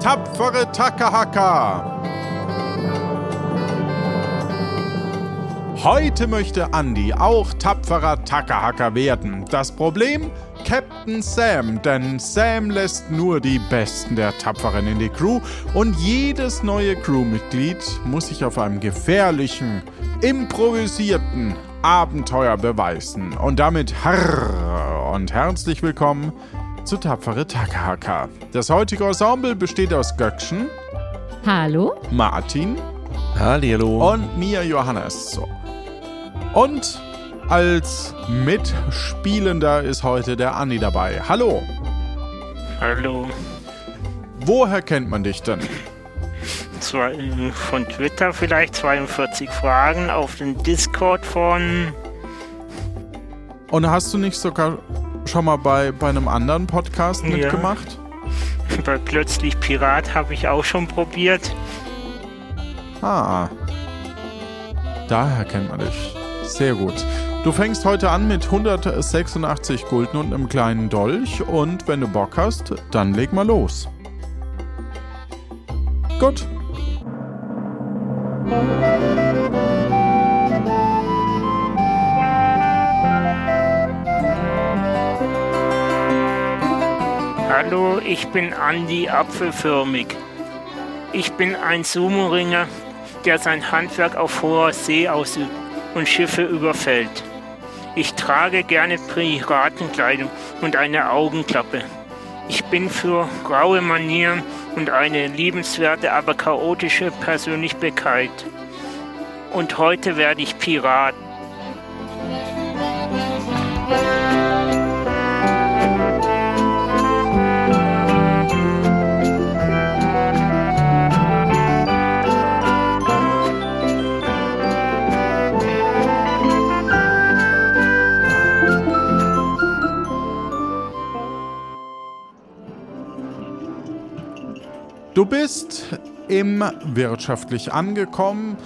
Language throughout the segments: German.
tapfere Takahaka. Heute möchte Andy auch tapferer Takahaka werden. Das Problem? Captain Sam, denn Sam lässt nur die Besten der Tapferen in die Crew und jedes neue Crewmitglied muss sich auf einem gefährlichen, improvisierten Abenteuer beweisen. Und damit harr und herzlich willkommen zu Tapfere Takahaka. Das heutige Ensemble besteht aus Göckchen. Hallo. Martin. Hallo. Und mir, Johannes. So. Und als Mitspielender ist heute der Andi dabei. Hallo. Hallo. Woher kennt man dich denn? Zwei, von Twitter vielleicht 42 Fragen auf den Discord von. Und hast du nicht sogar schon mal bei, bei einem anderen Podcast Ja. mitgemacht? Bei Plötzlich Pirat habe ich auch schon probiert. Ah. Daher kennt man dich. Sehr gut. Du fängst heute an mit 186 Gulden und einem kleinen Dolch und wenn du Bock hast, dann leg mal los. Gut. Hallo, ich bin Andi Apfelförmig. Ich bin ein Sumo-Ringer, der sein Handwerk auf hoher See ausübt und Schiffe überfällt. Ich trage gerne Piratenkleidung und eine Augenklappe. Ich bin für raue Manieren und eine liebenswerte, aber chaotische Persönlichkeit. Und heute werde ich Pirat. Du bist im wirtschaftlich angekommen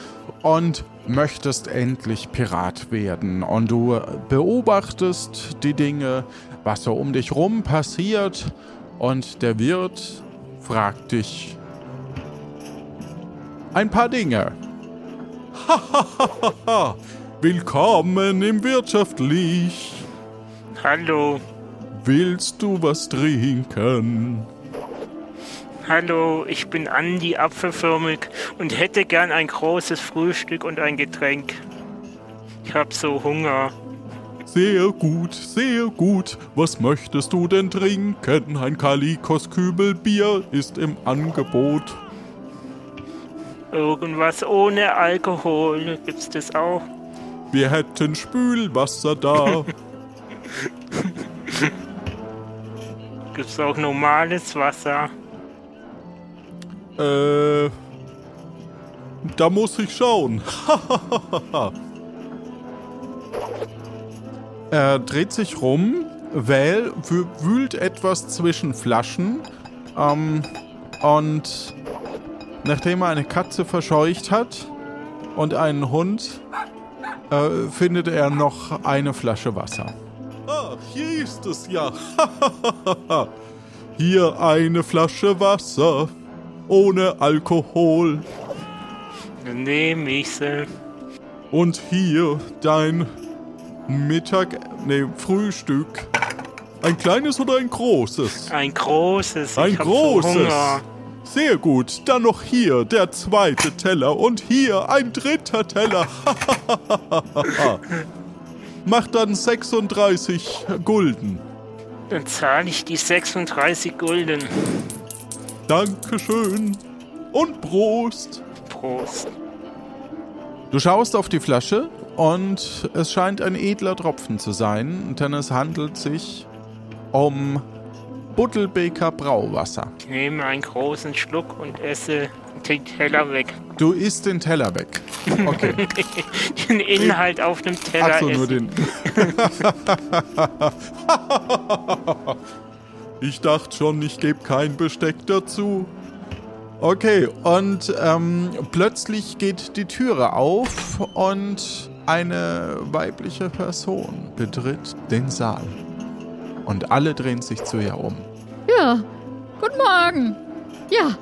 und möchtest endlich Pirat werden. Und du beobachtest die Dinge, was so um dich rum passiert. Und der Wirt fragt dich ein paar Dinge. Willkommen im Wirtschaftlich. Hallo, Willst du was trinken? Hallo, ich bin Andi Apfelförmig und hätte gern ein großes Frühstück und ein Getränk. Ich hab so Hunger. Sehr gut, sehr gut. Was möchtest du denn trinken? Ein Kalikos Kübelbier ist im Angebot. Irgendwas ohne Alkohol. Gibt's das auch? Wir hätten Spülwasser da. Gibt's auch normales Wasser? Äh. Da muss ich schauen. er dreht sich rum, wähl, wü- wühlt etwas zwischen Flaschen ähm, und nachdem er eine Katze verscheucht hat und einen Hund, äh, findet er noch eine Flasche Wasser. Ah, hier ist es ja. hier eine Flasche Wasser ohne Alkohol. Dann nehme ich sie. Und hier dein Mittag, nee, Frühstück. Ein kleines oder ein großes? Ein großes. Ein großes. Sehr gut. Dann noch hier der zweite Teller und hier ein dritter Teller. Macht dann 36 Gulden. Dann zahle ich die 36 Gulden. Dankeschön. Und Prost. Prost. Du schaust auf die Flasche und es scheint ein edler Tropfen zu sein, denn es handelt sich um Buttelbeker Brauwasser. Ich nehme einen großen Schluck und esse den Teller weg. Du isst den Teller weg. Okay. Den Inhalt auf dem Teller Achso, nur den. ich dachte schon, ich gebe kein Besteck dazu. Okay, und ähm, plötzlich geht die Türe auf und eine weibliche Person betritt den Saal. Und alle drehen sich zu ihr um. Ja, guten Morgen. Ja,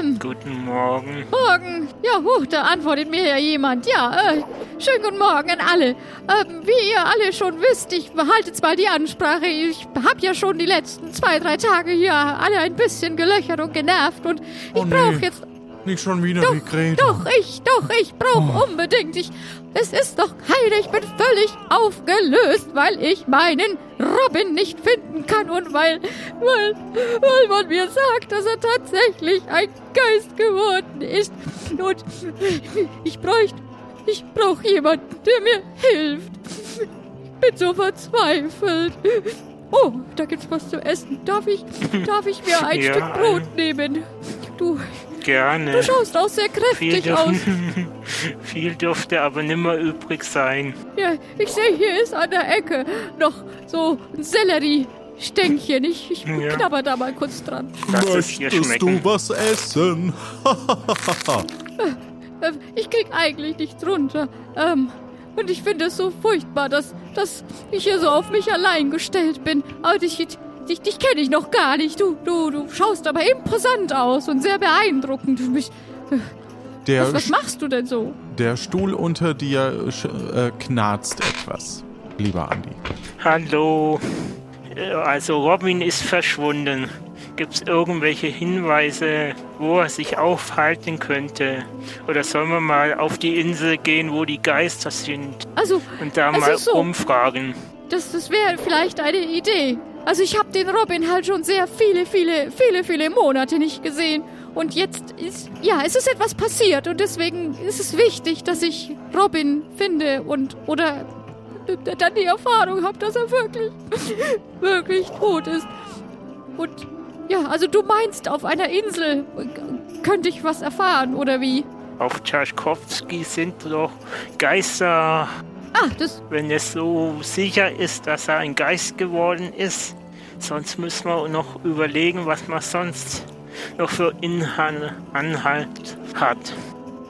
ähm, Guten Morgen. Morgen. Ja, huch, da antwortet mir ja jemand. Ja, äh, schönen guten Morgen an alle. Ähm, wie ihr alle schon wisst, ich behalte zwar die Ansprache, ich hab ja schon die letzten zwei, drei Tage hier alle ein bisschen gelöchert und genervt und ich Oh, nee. brauche jetzt Nicht schon wieder doch, die Greta. doch, ich, doch, ich brauche unbedingt. Ich, es ist doch heile, ich bin völlig aufgelöst, weil ich meinen Robin nicht finden kann und weil, weil, weil man mir sagt, dass er tatsächlich ein Geist geworden ist. Und ich bräuchte, ich brauche jemanden, der mir hilft. Ich bin so verzweifelt. Oh, da gibt's was zu essen. Darf ich, darf ich mir ein Ja, Stück Brot nehmen? Du, Gerne. Du schaust auch sehr viel, kräftig aus. dürf- viel dürfte aber nimmer übrig sein. Ja, ich sehe, hier ist an der Ecke noch so ein Sellerie-Stänkchen. Ich, ich Ja. knabber da mal kurz dran. Lass Möchtest du was essen? Äh, Ich krieg eigentlich nichts runter. Ähm, und ich finde es so furchtbar, dass, dass ich hier so auf mich allein gestellt bin. Aber dich, dich, dich kenne ich noch gar nicht. Du, du, du schaust aber imposant aus und sehr beeindruckend. Du Mich, Der, was, was machst du denn so? der Stuhl unter dir sch- äh, knarzt etwas, lieber Andi. Hallo. Äh, Also Robin ist verschwunden. Gibt es irgendwelche Hinweise, wo er sich aufhalten könnte? Oder sollen wir mal auf die Insel gehen, wo die Geister sind Also, und da mal so. umfragen? Das, das wäre vielleicht eine Idee. Also ich habe den Robin halt schon sehr viele, viele, viele, viele Monate nicht gesehen. Und jetzt ist, ja, es ist etwas passiert und deswegen ist es wichtig, dass ich Robin finde und oder dann die Erfahrung habe, dass er wirklich, wirklich tot ist. Und ja, also du meinst, auf einer Insel könnte ich was erfahren oder wie? Auf Tchaikovsky sind doch Geister, Ah, das, wenn es so sicher ist, dass er ein Geist geworden ist. Sonst müssen wir noch überlegen, was man sonst noch für Inhalt Anhalt hat.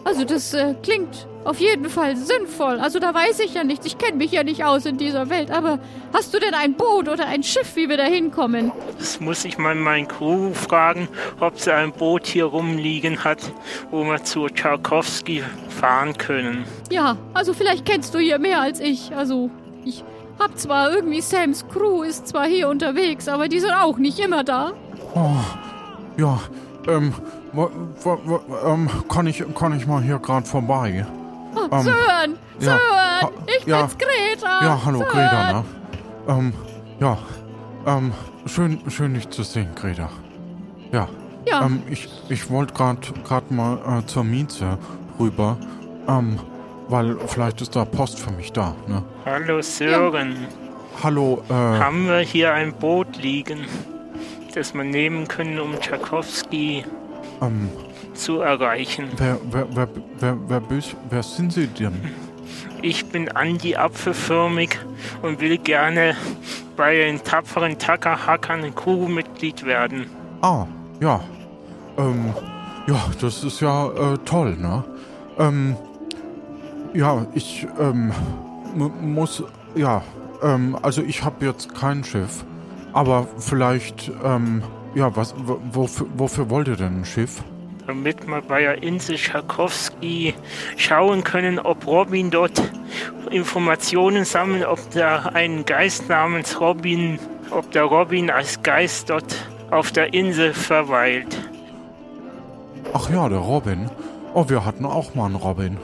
Also das äh, klingt auf jeden Fall sinnvoll. Also da weiß ich ja nichts. Ich kenne mich ja nicht aus in dieser Welt. Aber hast du denn ein Boot oder ein Schiff, wie wir da hinkommen? Das muss ich mal meinen Crew fragen, ob sie ein Boot hier rumliegen hat, wo wir zu Tchaikovsky fahren können. Ja, also vielleicht kennst du hier mehr als ich. Also ich hab zwar irgendwie Sams Crew ist zwar hier unterwegs, aber die sind auch nicht immer da. Oh, ja, ähm, wo, wo, wo, ähm, kann ich, kann ich mal hier gerade vorbei? Ähm, Sören, ja, Sören, ich ja. bin's Greta. Ja, hallo Sören. Greta, ne? Ähm, ja, ähm, schön, schön dich zu sehen, Greta. Ja, Ja, ähm, ich, ich wollte gerade grad mal äh, zur Mieze rüber, ähm, weil vielleicht ist da Post für mich da, ne? Hallo Sören, Hallo, äh, haben wir hier ein Boot liegen, das wir nehmen können, um Tchaikovsky ähm, zu erreichen? wer, wer, wer, wer, wer, bist- wer sind Sie denn? Ich bin Andi Apfelförmig und will gerne bei den tapferen Tackerhackern ein Crewmitglied werden. Ah, ja. Ähm, ja, das ist ja äh, toll, ne? Ähm, ja, ich ähm, mu- muss, ja, ähm, also ich habe jetzt kein Schiff, aber vielleicht, ähm, ja, was, wo- wofür, wofür wollt ihr denn ein Schiff? Damit wir bei der Insel Tchaikovsky schauen können, ob Robin dort Informationen sammelt, ob da ein Geist namens Robin, ob der Robin als Geist dort auf der Insel verweilt. Ach ja, der Robin. Oh, wir hatten auch mal einen Robin.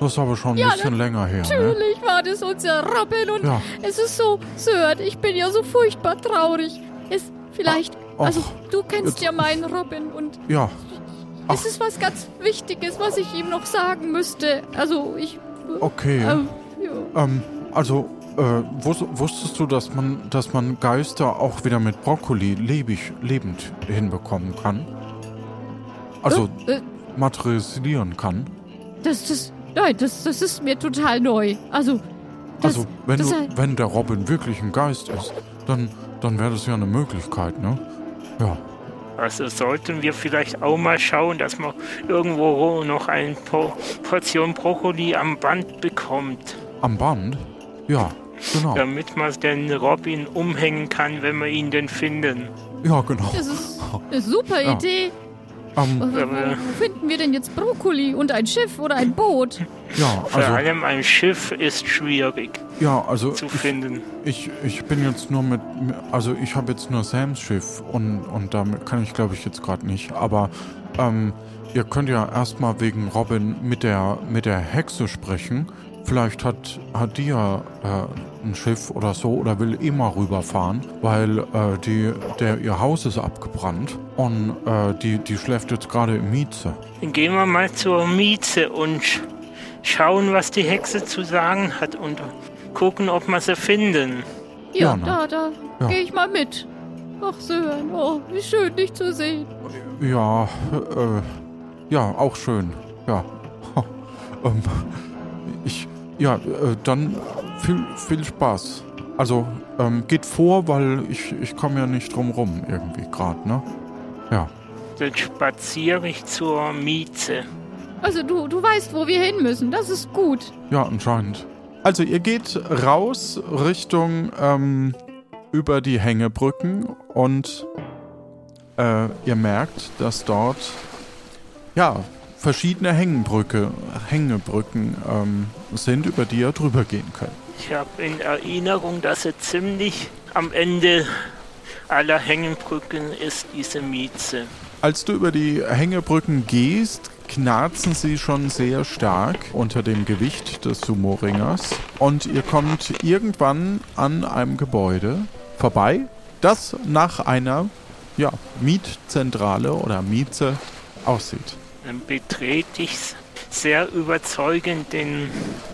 Das ist aber schon ein Ja, bisschen länger her, ne? natürlich war das unser Robin und Ja. es ist so, Sören, ich bin ja so furchtbar traurig. Es vielleicht, Ach, also du kennst jetzt- ja meinen Robin und Ja, Ach. es ist was ganz Wichtiges, was ich ihm noch sagen müsste. Also ich. okay. Ähm, ja. Ähm, also, äh, wus wusstest du, dass man, dass man Geister auch wieder mit Brokkoli lebig, lebend hinbekommen kann? Also, Äh, materialisieren kann? das, das, nein, das, das ist mir total neu. Also, das, also, wenn, das, du, wenn der Robin wirklich ein Geist ist, dann, dann wäre das ja eine Möglichkeit, ne? Ja. Also sollten wir vielleicht auch mal schauen, dass man irgendwo noch eine po Portion Brokkoli am Band bekommt, Am Band? Ja, genau. damit man den Robin umhängen kann, wenn wir ihn denn finden. Ja, genau. das ist eine super Ja. Idee. Wo, wo, wo finden wir denn jetzt Brokkoli und ein Schiff oder ein Boot? ja, Vor also, allem ein Schiff ist schwierig ja, also zu ich, finden. ich, ich bin jetzt nur mit, also ich habe jetzt nur Sams Schiff und, und damit kann ich glaube ich jetzt gerade nicht. Aber ähm, ihr könnt ja erstmal wegen Robin mit der, mit der Hexe sprechen. Vielleicht hat, hat die ja äh, ein Schiff oder so oder will mal rüberfahren, weil äh, die, der, ihr Haus ist abgebrannt und äh, die, die schläft jetzt gerade im Mieze. Dann gehen wir mal zur Mieze und sch- schauen, was die Hexe zu sagen hat und gucken, ob wir sie finden. Ja, Ja, ne? da, da Ja. gehe ich mal mit. Ach, Sören, oh, wie schön, dich zu sehen. Ja, äh, ja, auch schön. Ja. ähm, ich, ja, äh, dann viel, viel Spaß. Also, ähm, geht vor, weil ich, ich komme ja nicht drum rum irgendwie gerade, ne? Ja. Dann spaziere ich zur Mieze. Also du, du weißt, wo wir hin müssen. Das ist gut. Ja, anscheinend. Also, ihr geht raus Richtung, ähm, über die Hängebrücken und äh, ihr merkt, dass dort, ja, verschiedene Hängebrücke, Hängebrücken ähm, sind, über die ihr drüber gehen könnt. Ich habe in Erinnerung, dass er ziemlich am Ende aller Hängebrücken ist, diese Mieze. Als du über die Hängebrücken gehst, knarzen sie schon sehr stark unter dem Gewicht des Sumo-Ringers und ihr kommt irgendwann an einem Gebäude vorbei, das nach einer ja, Mietzentrale oder Mieze aussieht. Dann betrete ich sehr überzeugend in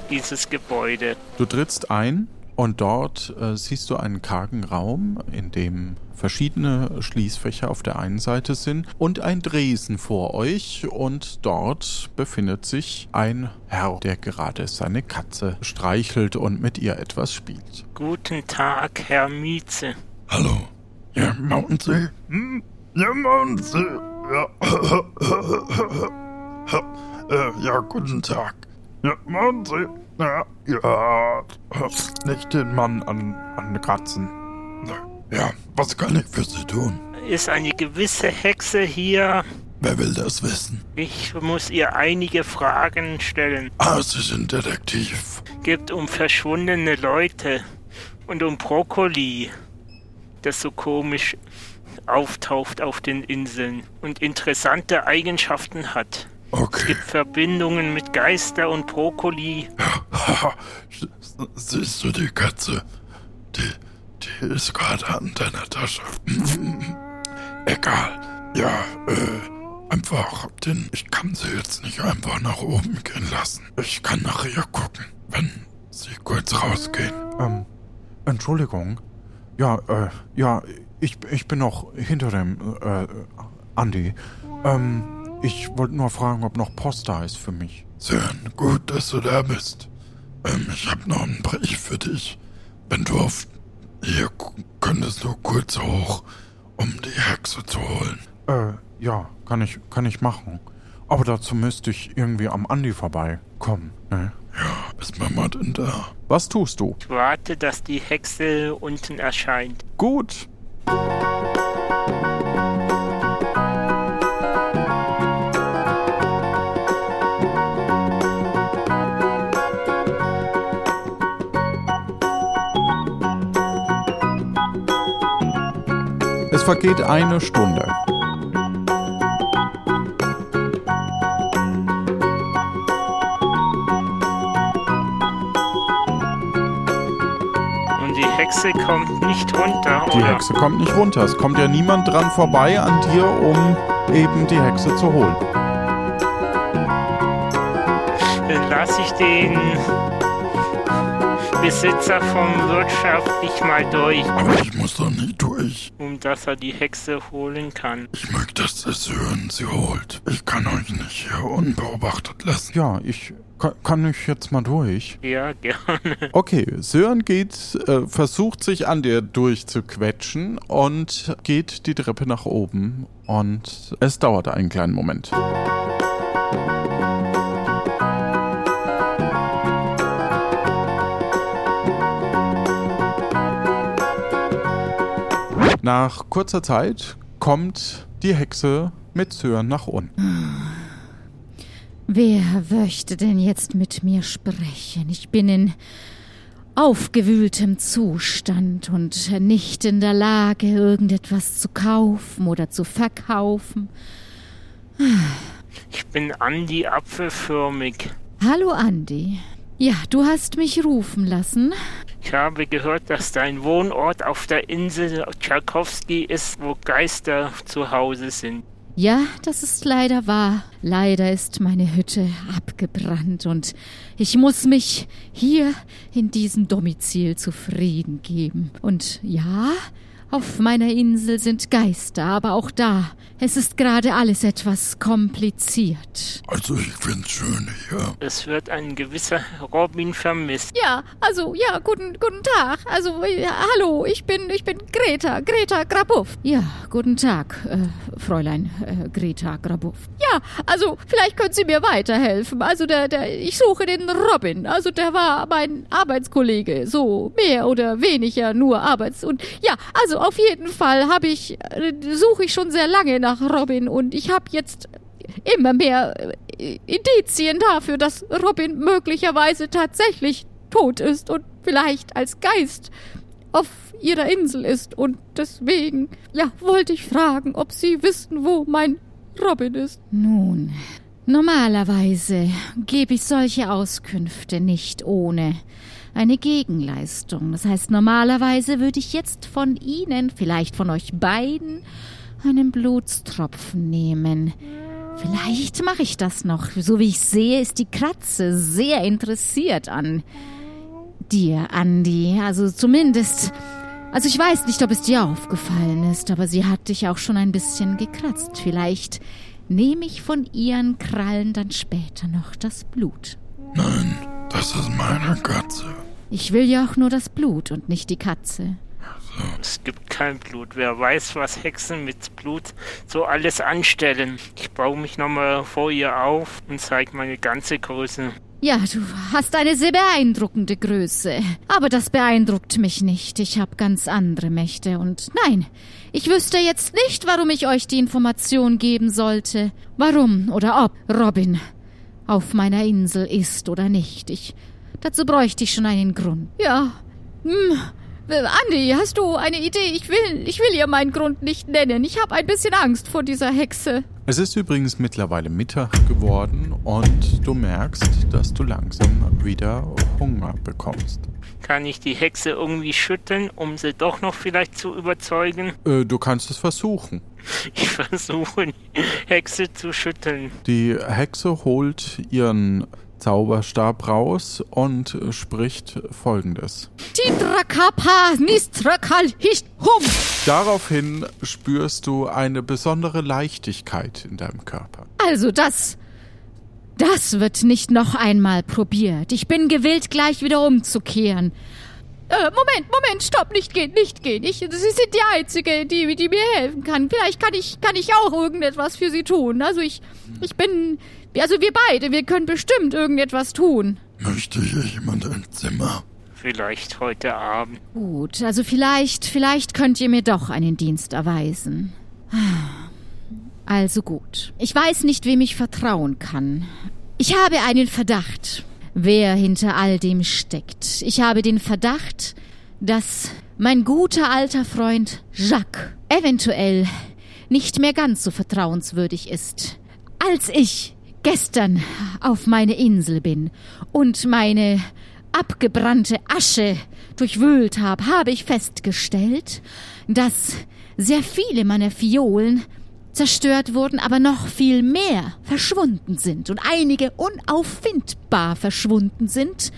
dieses Gebäude. Du trittst ein und dort äh, siehst du einen kargen Raum, in dem verschiedene Schließfächer auf der einen Seite sind und ein Dresen vor euch und dort befindet sich ein Herr, der gerade seine Katze streichelt und mit ihr etwas spielt. Guten Tag, Herr Mieze. Hallo. Ja, Mountainsee. Hm? Ja, Mountainsee. Ja. äh, ja, guten Tag. Ja, Mountainsee. Ja, ja. Nicht den Mann an, an Katzen. Ja, was kann ich für Sie tun? Ist eine gewisse Hexe hier. Wer will das wissen? Ich muss ihr einige Fragen stellen. Ah, Sie sind Detektiv. Gibt um verschwundene Leute und um Brokkoli, das so komisch auftaucht auf den Inseln und interessante Eigenschaften hat. Es Okay. gibt Verbindungen mit Geister und Brokkoli. Haha, siehst du die Katze? Die, die ist gerade an deiner Tasche. Egal. Ja, äh, einfach den. Ich kann sie jetzt nicht einfach nach oben gehen lassen. Ich kann nach ihr gucken, wenn sie kurz rausgehen. Ähm, Entschuldigung. Ja, äh, ja, ich, ich bin noch hinter dem, äh, Andi. Ähm, ich wollte nur fragen, ob noch Post da ist für mich. Sören, gut, dass du da bist. Ähm, ich habe noch einen Brief für dich. Wenn du auf. Hier könntest du kurz hoch, um die Hexe zu holen. Äh, ja, kann ich, kann ich machen. Aber dazu müsste ich irgendwie am Andi vorbeikommen, ne? Ja, ist Mama denn da? Was tust du? Ich warte, dass die Hexe unten erscheint. Gut. Es vergeht eine Stunde. Hexe kommt nicht runter, Die oder? Hexe kommt nicht runter. Es kommt ja niemand dran vorbei an dir, um eben die Hexe zu holen. Dann lasse ich den Besitzer vom wirtschaftlich mal durch, Aber ich muss doch nicht durch. um dass er die Hexe holen kann. Ich möchte, dass der Sören sie holt. Ich kann euch nicht hier unbeobachtet lassen. Ja, ich kann, kann ich jetzt mal durch. Ja, gerne. Okay, Sören geht, äh, versucht sich an dir durchzuquetschen und geht die Treppe nach oben. Und es dauert einen kleinen Moment. Nach kurzer Zeit kommt die Hexe mit Sören nach unten. Wer möchte denn jetzt mit mir sprechen? Ich bin in aufgewühltem Zustand und nicht in der Lage, irgendetwas zu kaufen oder zu verkaufen. Ich bin Andi Apfelförmig. Hallo Andi. Ja, du hast mich rufen lassen. Ich habe gehört, dass dein Wohnort auf der Insel Tchaikovsky ist, wo Geister zu Hause sind. Ja, das ist leider wahr. Leider ist meine Hütte abgebrannt und ich muss mich hier in diesem Domizil zufrieden geben. Und ja, auf meiner Insel sind Geister, aber auch da, es ist gerade alles etwas kompliziert. Also ich find's schön hier. Es wird ein gewisser Robin vermisst. Ja, also ja, guten guten Tag. Also äh, hallo, ich bin ich bin Greta, Greta Grabuff. Ja, guten Tag, äh, Fräulein äh, Greta Grabuff. Ja, also vielleicht können Sie mir weiterhelfen. Also der der ich suche den Robin. Also der war mein Arbeitskollege, so mehr oder weniger nur Arbeits und ja, also auf jeden Fall habe ich äh, suche ich schon sehr lange nach Robin und ich habe jetzt immer mehr äh, Indizien dafür, dass Robin möglicherweise tatsächlich tot ist und vielleicht als Geist auf ihrer Insel ist. Und deswegen, ja, wollte ich fragen, ob Sie wissen, wo mein Robin ist. Nun, normalerweise gebe ich solche Auskünfte nicht ohne eine Gegenleistung. Das heißt, normalerweise würde ich jetzt von Ihnen, vielleicht von euch beiden, einen Blutstropfen nehmen. Vielleicht mache ich das noch. So wie ich sehe, ist die Katze sehr interessiert an dir, Andi. Also zumindest. Also ich weiß nicht, ob es dir aufgefallen ist, aber sie hat dich auch schon ein bisschen gekratzt. Vielleicht nehme ich von ihren Krallen dann später noch das Blut. Nein, das ist meine Katze. Ich will ja auch nur das Blut und nicht die Katze. Es gibt kein Blut. Wer weiß, was Hexen mit Blut so alles anstellen. Ich baue mich nochmal vor ihr auf und zeige meine ganze Größe. Ja, du hast eine sehr beeindruckende Größe. Aber das beeindruckt mich nicht. Ich habe ganz andere Mächte. Und nein, ich wüsste jetzt nicht, warum ich euch die Information geben sollte. Warum oder ob Robin auf meiner Insel ist oder nicht. Ich. Dazu bräuchte ich schon einen Grund. Ja. Hm. Äh, Andi, hast du eine Idee? Ich will, ich will ihr meinen Grund nicht nennen. Ich habe ein bisschen Angst vor dieser Hexe. Es ist übrigens mittlerweile Mittag geworden und du merkst, dass du langsam wieder Hunger bekommst. Kann ich die Hexe irgendwie schütteln, um sie doch noch vielleicht zu überzeugen? Äh, du kannst es versuchen. Ich versuche, die Hexe zu schütteln. Die Hexe holt ihren Zauberstab raus und spricht folgendes. Daraufhin spürst du eine besondere Leichtigkeit in deinem Körper. Also das. Das wird nicht noch einmal probiert. Ich bin gewillt, gleich wieder umzukehren. Äh, Moment, Moment, stopp, nicht gehen, nicht gehen. Ich, Sie sind die Einzige, die, die mir helfen kann. Vielleicht kann ich, kann ich auch irgendetwas für Sie tun. Also ich, ich bin, also wir beide, wir können bestimmt irgendetwas tun. Möchte hier jemand ein Zimmer? Vielleicht heute Abend. Gut, also vielleicht, vielleicht könnt ihr mir doch einen Dienst erweisen. Also gut. Ich weiß nicht, wem ich vertrauen kann. Ich habe einen Verdacht, wer hinter all dem steckt. Ich habe den Verdacht, dass mein guter alter Freund Jacques eventuell nicht mehr ganz so vertrauenswürdig ist. Als ich gestern auf meine Insel bin und meine abgebrannte Asche durchwühlt habe, habe ich festgestellt, dass sehr viele meiner Fiolen zerstört wurden, aber noch viel mehr verschwunden sind und einige unauffindbar verschwunden sind,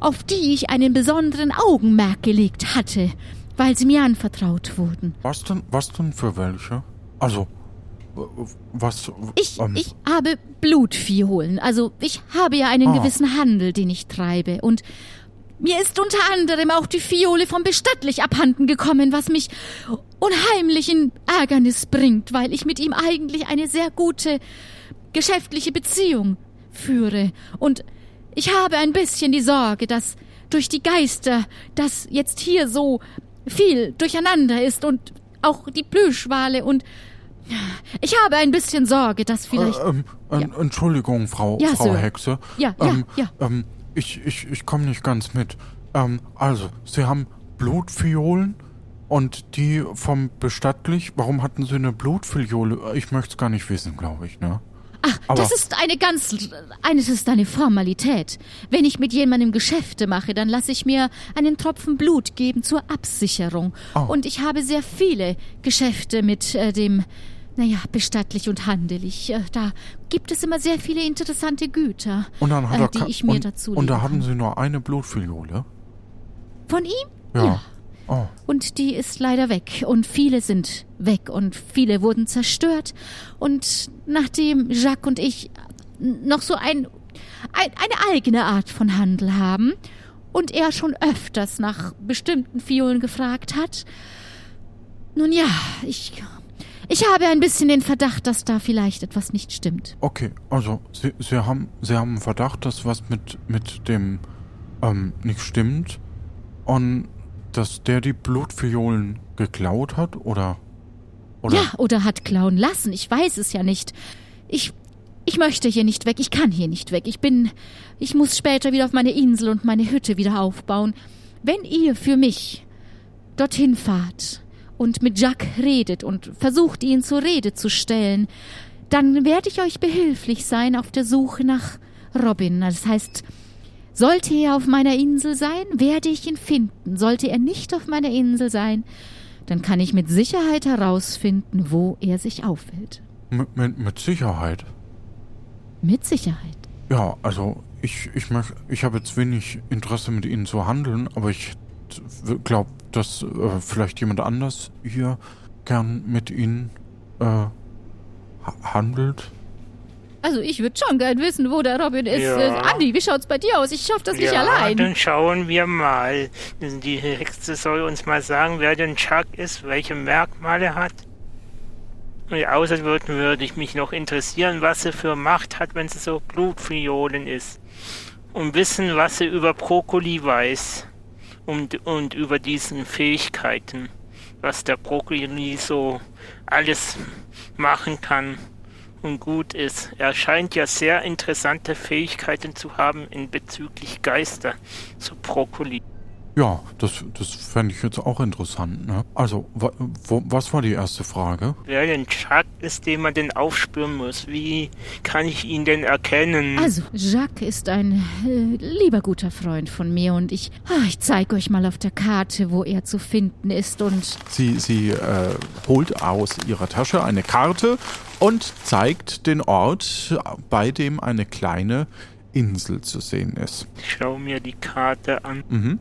auf die ich einen besonderen Augenmerk gelegt hatte, weil sie mir anvertraut wurden. Was denn, was denn für welche? Also, was. Ich, ähm, ich habe Blutfiolen. Also ich habe ja einen Ah. gewissen Handel, den ich treibe. Und mir ist unter anderem auch die Fiole vom Bestattlich abhanden gekommen, was mich unheimlich in Ärgernis bringt, weil ich mit ihm eigentlich eine sehr gute geschäftliche Beziehung führe. Und ich habe ein bisschen die Sorge, dass durch die Geister, dass jetzt hier so viel durcheinander ist und auch die Plüschwale und Ich habe ein bisschen Sorge, dass vielleicht. Äh, ähm, äh, Entschuldigung, Frau, Ja, Frau Sir. Hexe. Ja, ja, ähm, ja. Ähm, ich ich, ich komme nicht ganz mit. Ähm, also, Sie haben Blutfiolen und die vom Bestattlich. Warum hatten Sie eine Blutfiole? Ich möchte es gar nicht wissen, glaube ich, ne? Ach, aber- das ist eine ganz, eine, das ist eine Formalität. Wenn ich mit jemandem Geschäfte mache, dann lasse ich mir einen Tropfen Blut geben zur Absicherung. Oh. Und ich habe sehr viele Geschäfte mit äh, dem, naja, bestattlich und handelig. Äh, da gibt es immer sehr viele interessante Güter, Und dann hat äh, er die ka- ich mir und, dazu Und da kann. Sie nur eine Blutfiliole? Von ihm? Ja. Oh. Und die ist leider weg. Und viele sind weg. Und viele wurden zerstört. Und nachdem Jacques und ich noch so ein, ein, eine eigene Art von Handel haben und er schon öfters nach bestimmten Fiolen gefragt hat, nun ja, ich, ich habe ein bisschen den Verdacht, dass da vielleicht etwas nicht stimmt. Okay, also Sie, Sie haben Sie haben einen Verdacht, dass was mit mit dem ähm, nicht stimmt und dass der die Blutfiolen geklaut hat oder oder Ja, oder hat klauen lassen. Ich weiß es ja nicht. Ich, ich möchte hier nicht weg. Ich kann hier nicht weg. Ich bin, ich muss später wieder auf meine Insel und meine Hütte wieder aufbauen. Wenn ihr für mich dorthin fahrt und mit Jacques redet und versucht, ihn zur Rede zu stellen, dann werde ich euch behilflich sein auf der Suche nach Robin. Das heißt, sollte er auf meiner Insel sein, werde ich ihn finden. Sollte er nicht auf meiner Insel sein, dann kann ich mit Sicherheit herausfinden, wo er sich aufhält. mit, mit, mit Sicherheit. Mit Sicherheit. Ja, also ich ich möch, ich habe jetzt wenig Interesse mit Ihnen zu handeln, aber ich glaube, dass äh, vielleicht jemand anders hier gern mit Ihnen äh, ha- handelt. Also ich würde schon gern wissen, wo der Robin ist. Ja. Äh, Andi, wie schaut's bei dir aus? Ich schaff das nicht ja, allein. dann schauen wir mal. Die Hexe soll uns mal sagen, wer denn Chuck ist, welche Merkmale er hat. Und außerdem würde ich mich noch interessieren, was sie für Macht hat, wenn sie so Blutfiolen ist. Und wissen, was sie über Brokkoli weiß. Und, und über diesen Fähigkeiten. Was der Brokkoli so alles machen kann und gut ist. Er scheint ja sehr interessante Fähigkeiten zu haben in bezüglich Geister zu Brokkoli. Ja, das, das fände ich jetzt auch interessant. Ne? Also, wa, wo, was war die erste Frage? Wer denn Chuck ist, den man denn aufspüren muss? Wie kann ich ihn denn erkennen? Also, Jacques ist ein äh, lieber guter Freund von mir und ich, ah, ich zeige euch mal auf der Karte, wo er zu finden ist und Sie, sie äh, holt aus ihrer Tasche eine Karte und zeigt den Ort, bei dem eine kleine Insel zu sehen ist. Ich schau mir die Karte an. Mhm.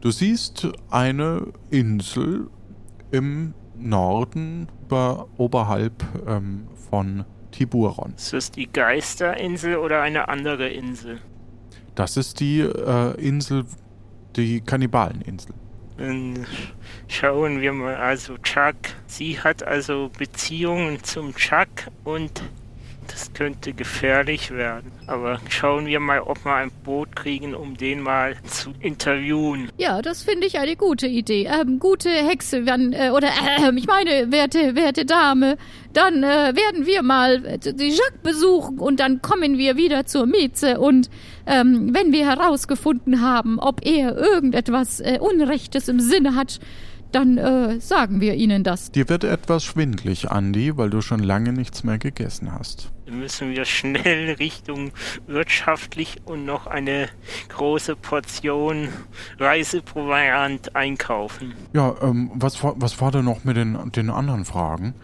Du siehst eine Insel im Norden über, oberhalb ähm, von Tiburon. Ist das die Geisterinsel oder eine andere Insel? Das ist die äh, Insel, die Kannibaleninsel. Dann schauen wir mal. Also Chuck, sie hat also Beziehungen zum Chuck und das könnte gefährlich werden. Aber schauen wir mal, ob wir ein Boot kriegen, um den mal zu interviewen. ja, das finde ich eine gute Idee. Ähm, gute Hexe, wenn, äh, oder äh, ich meine, werte, werte Dame, dann äh, werden wir mal äh, die Jacques besuchen und dann kommen wir wieder zur Mieze und ähm, wenn wir herausgefunden haben, ob er irgendetwas äh, Unrechtes im Sinne hat, dann äh, sagen wir Ihnen das. Dir wird etwas schwindlig, Andy, weil du schon lange nichts mehr gegessen hast. Dann müssen wir schnell Richtung wirtschaftlich und noch eine große Portion Reiseproviant einkaufen. Ja, ähm, was, war- was war denn noch mit den, den anderen Fragen?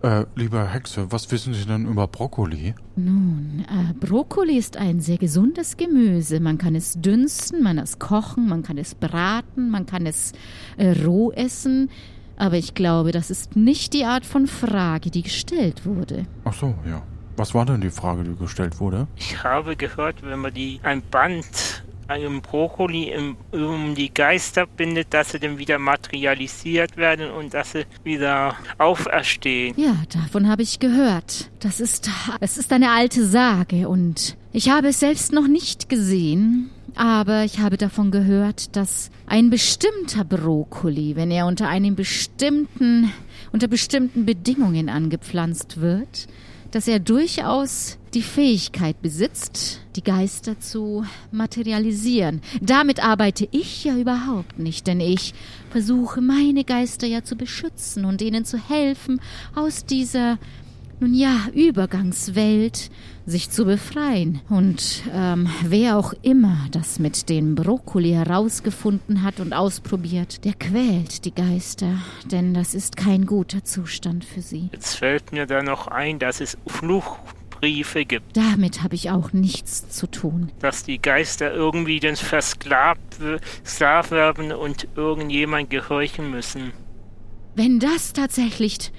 Äh, liebe Hexe, was wissen Sie denn über Brokkoli? Nun, äh, Brokkoli ist ein sehr gesundes Gemüse. Man kann es dünsten, man kann es kochen, man kann es braten, man kann es äh, roh essen. Aber ich glaube, das ist nicht die Art von Frage, die gestellt wurde. Ach so, ja. Was war denn die Frage, die gestellt wurde? Ich habe gehört, wenn man die ein Band einem Brokkoli im, um die Geister bindet, dass sie dann wieder materialisiert werden und dass sie wieder auferstehen. Ja, davon habe ich gehört. Das ist, es ist eine alte Sage und ich habe es selbst noch nicht gesehen. Aber ich habe davon gehört, dass ein bestimmter Brokkoli, wenn er unter einem bestimmten, unter bestimmten Bedingungen angepflanzt wird, dass er durchaus die Fähigkeit besitzt, die Geister zu materialisieren. Damit arbeite ich ja überhaupt nicht, denn ich versuche meine Geister ja zu beschützen und ihnen zu helfen, aus dieser nun ja, Übergangswelt sich zu befreien. Und ähm, wer auch immer das mit dem Brokkoli herausgefunden hat und ausprobiert, der quält die Geister, denn das ist kein guter Zustand für sie. Jetzt fällt mir da noch ein, dass es Fluchbriefe gibt. Damit habe ich auch nichts zu tun. Dass die Geister irgendwie dann versklavt werden und irgendjemand gehorchen müssen. Wenn das tatsächlich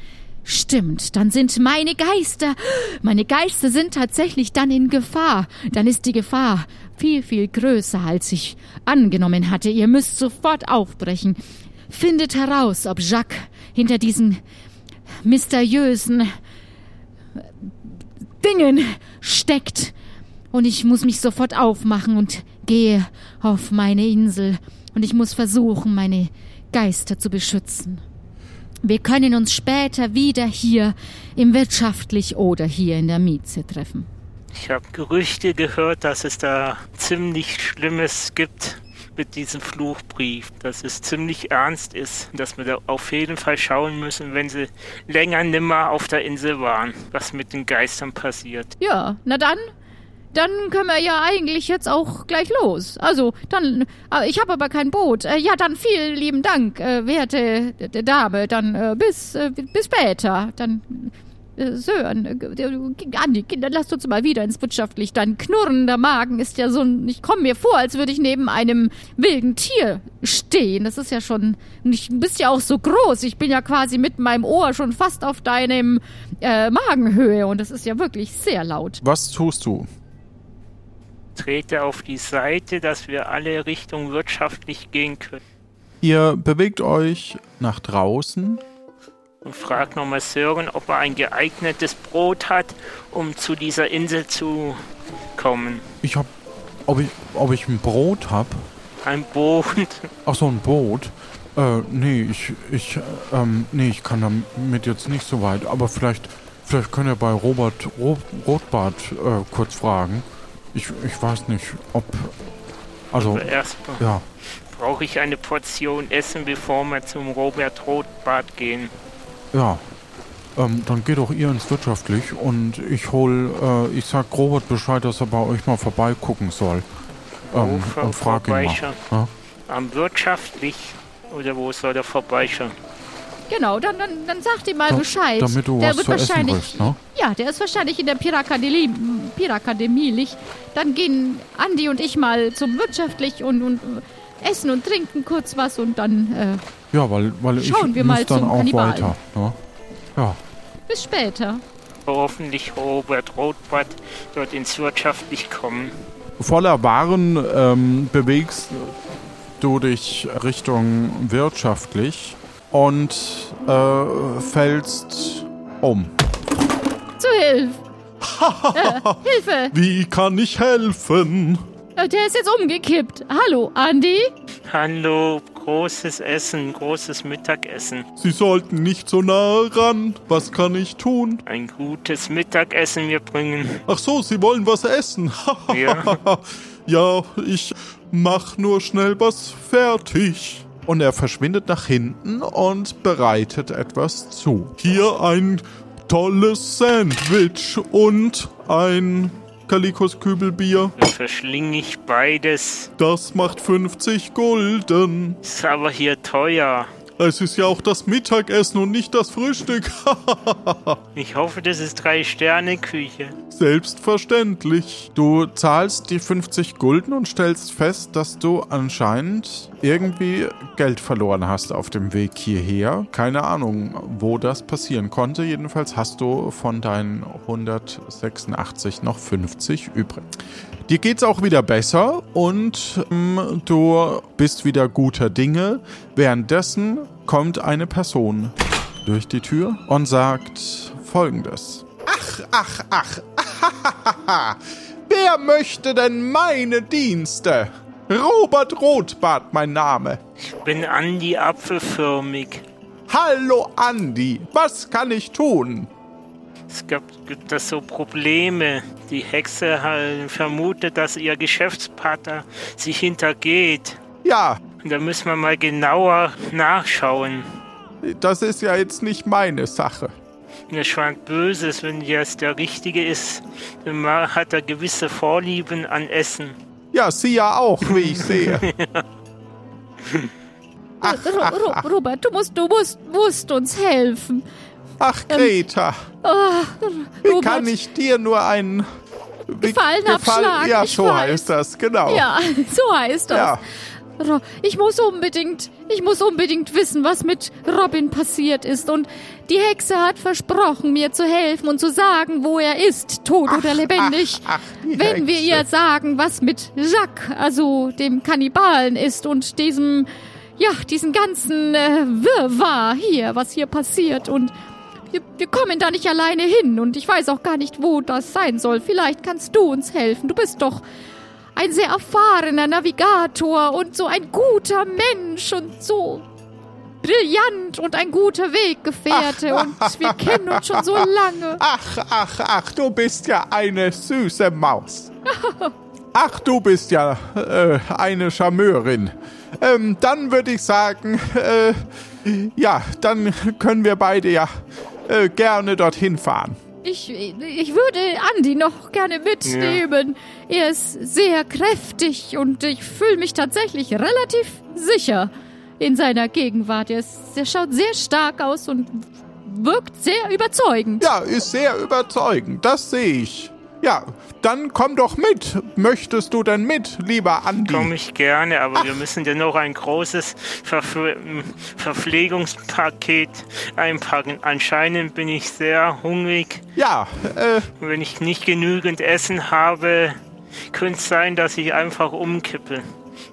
Stimmt, dann sind meine Geister, meine Geister sind tatsächlich dann in Gefahr. Dann ist die Gefahr viel, viel größer, als ich angenommen hatte. Ihr müsst sofort aufbrechen. Findet heraus, ob Jacques hinter diesen mysteriösen Dingen steckt. Und ich muss mich sofort aufmachen und gehe auf meine Insel. Und ich muss versuchen, meine Geister zu beschützen. Wir können uns später wieder hier im Wirtschaftlich oder hier in der Mieze treffen. Ich habe Gerüchte gehört, dass es da ziemlich Schlimmes gibt mit diesem Fluchbrief, dass es ziemlich ernst ist, dass wir da auf jeden Fall schauen müssen, wenn sie länger nimmer auf der Insel waren, was mit den Geistern passiert. Ja, na dann dann können wir ja eigentlich jetzt auch gleich los. Also, dann, äh, ich habe aber kein Boot. Äh, ja, dann vielen lieben Dank, äh, werte Dame. Dann bis, bis später. Dann, Sören, Andi, Kinder, lasst uns mal wieder ins Wirtschaftlich. Dein knurrender Magen ist ja so ich komme mir vor, als würde ich neben einem wilden Tier stehen. Das ist ja schon, ich bist ja auch so groß. Ich bin ja quasi mit meinem Ohr schon fast auf deinem äh, Magenhöhe und das ist ja wirklich sehr laut. Was tust du? Trete auf die Seite, dass wir alle Richtung wirtschaftlich gehen können. Ihr bewegt euch nach draußen. Und fragt nochmal Sören, ob er ein geeignetes Brot hat, um zu dieser Insel zu kommen. Ich hab. Ob ich, ob ich ein Brot hab? Ein Boot. Ach so, ein Boot. Äh, nee, ich, ich, ähm, nee, ich kann damit jetzt nicht so weit. Aber vielleicht, vielleicht könnt ihr bei Robert Ro Rotbart äh, kurz fragen. Ich, ich weiß nicht, ob. Also. Aber erstmal ja. brauche ich eine Portion Essen, bevor wir zum Robert Rotbart gehen. Ja. Ähm, dann geht auch ihr ins Wirtschaftlich und ich hol, äh, ich sag Robert Bescheid, dass er bei euch mal vorbeigucken soll. Ähm, wo und frag ihn mal. Ja? Am Wirtschaftlich oder wo soll er vorbeischauen? Genau, dann, dann, dann sagt ihm mal da, Bescheid. Damit du der was wird zu wahrscheinlich, essen willst, ne? Ja, der ist wahrscheinlich in der Pirakademie, Pirakademie Dann gehen Andi und ich mal zum Wirtschaftlich und, und essen und trinken kurz was und dann äh, ja, weil, weil schauen ich wir mal dann zum auch Kannibalen. weiter. Ne? Ja. Bis später. Hoffentlich Robert Rotbart dort ins Wirtschaftlich kommen. Voller Waren ähm, bewegst du dich Richtung wirtschaftlich und äh, fällst um. Zu Hilfe! äh, Hilfe! Wie kann ich helfen? Äh, der ist jetzt umgekippt. Hallo, Andi? Hallo, großes Essen, großes Mittagessen. Sie sollten nicht so nah ran. Was kann ich tun? Ein gutes Mittagessen mir bringen. Ach so, Sie wollen was essen? ja. ja, ich mach nur schnell was fertig und er verschwindet nach hinten und bereitet etwas zu. Hier ein tolles Sandwich und ein Kalikos Kübelbier. Dann verschlinge ich beides. Das macht 50 Gulden. Ist aber hier teuer. Es ist ja auch das Mittagessen und nicht das Frühstück. ich hoffe, das ist Drei-Sterne-Küche. Selbstverständlich. Du zahlst die 50 Gulden und stellst fest, dass du anscheinend irgendwie Geld verloren hast auf dem Weg hierher. Keine Ahnung, wo das passieren konnte. Jedenfalls hast du von deinen 186 noch 50 übrig. Dir geht's auch wieder besser und ähm, du bist wieder guter Dinge. Währenddessen kommt eine Person durch die Tür und sagt folgendes. Ach, ach, ach. Wer möchte denn meine Dienste? Robert Rotbart, mein Name. Ich bin Andi Apfelförmig. Hallo, Andi. Was kann ich tun? Es gibt, gibt da so Probleme. Die Hexe halt vermutet, dass ihr Geschäftspartner sich hintergeht. Ja, Und da müssen wir mal genauer nachschauen. das ist ja jetzt nicht meine Sache. Mir schwant Böses, wenn jetzt der Richtige ist. Dann hat er gewisse Vorlieben an Essen. Ja, Sie ja auch, wie ich sehe. Ro Ro Robert, du musst, du musst, musst uns helfen. Ach, Greta, Oh, wie kann ich dir nur einen Gefallen abschlagen, Ja, ich so weiß. heißt das, genau. Ja, so heißt das. Ja. Ich muss unbedingt, ich muss unbedingt wissen, was mit Robin passiert ist. Und die Hexe hat versprochen, mir zu helfen und zu sagen, wo er ist, tot oder lebendig. ach, die wenn wir Hexe. ihr sagen, was mit Jacques, also dem Kannibalen ist und diesem, ja, diesen ganzen äh, Wirrwarr hier, was hier passiert. Und wir, wir kommen da nicht alleine hin und ich weiß auch gar nicht, wo das sein soll. Vielleicht kannst du uns helfen. Du bist doch ein sehr erfahrener Navigator und so ein guter Mensch und so brillant und ein guter Weggefährte und wir kennen uns schon so lange. Ach, ach, ach, du bist ja eine süße Maus. Ach, du bist ja äh, eine Charmeurin. Ähm, dann würde ich sagen, äh, ja, dann können wir beide ja äh, gerne dorthin fahren. Ich, ich würde Andi noch gerne mitnehmen. Er ist sehr kräftig und ich fühle mich tatsächlich relativ sicher in seiner Gegenwart. Er, ist, er schaut sehr stark aus und wirkt sehr überzeugend. Ja, ist sehr überzeugend, das sehe ich. Ja, dann komm doch mit. Möchtest du denn mit, lieber Andi? Komme ich gerne, aber wir müssen ja noch ein großes Verf Verpflegungspaket einpacken. Anscheinend bin ich sehr hungrig. Ja, äh, wenn ich nicht genügend Essen habe, könnte es sein, dass ich einfach umkippe.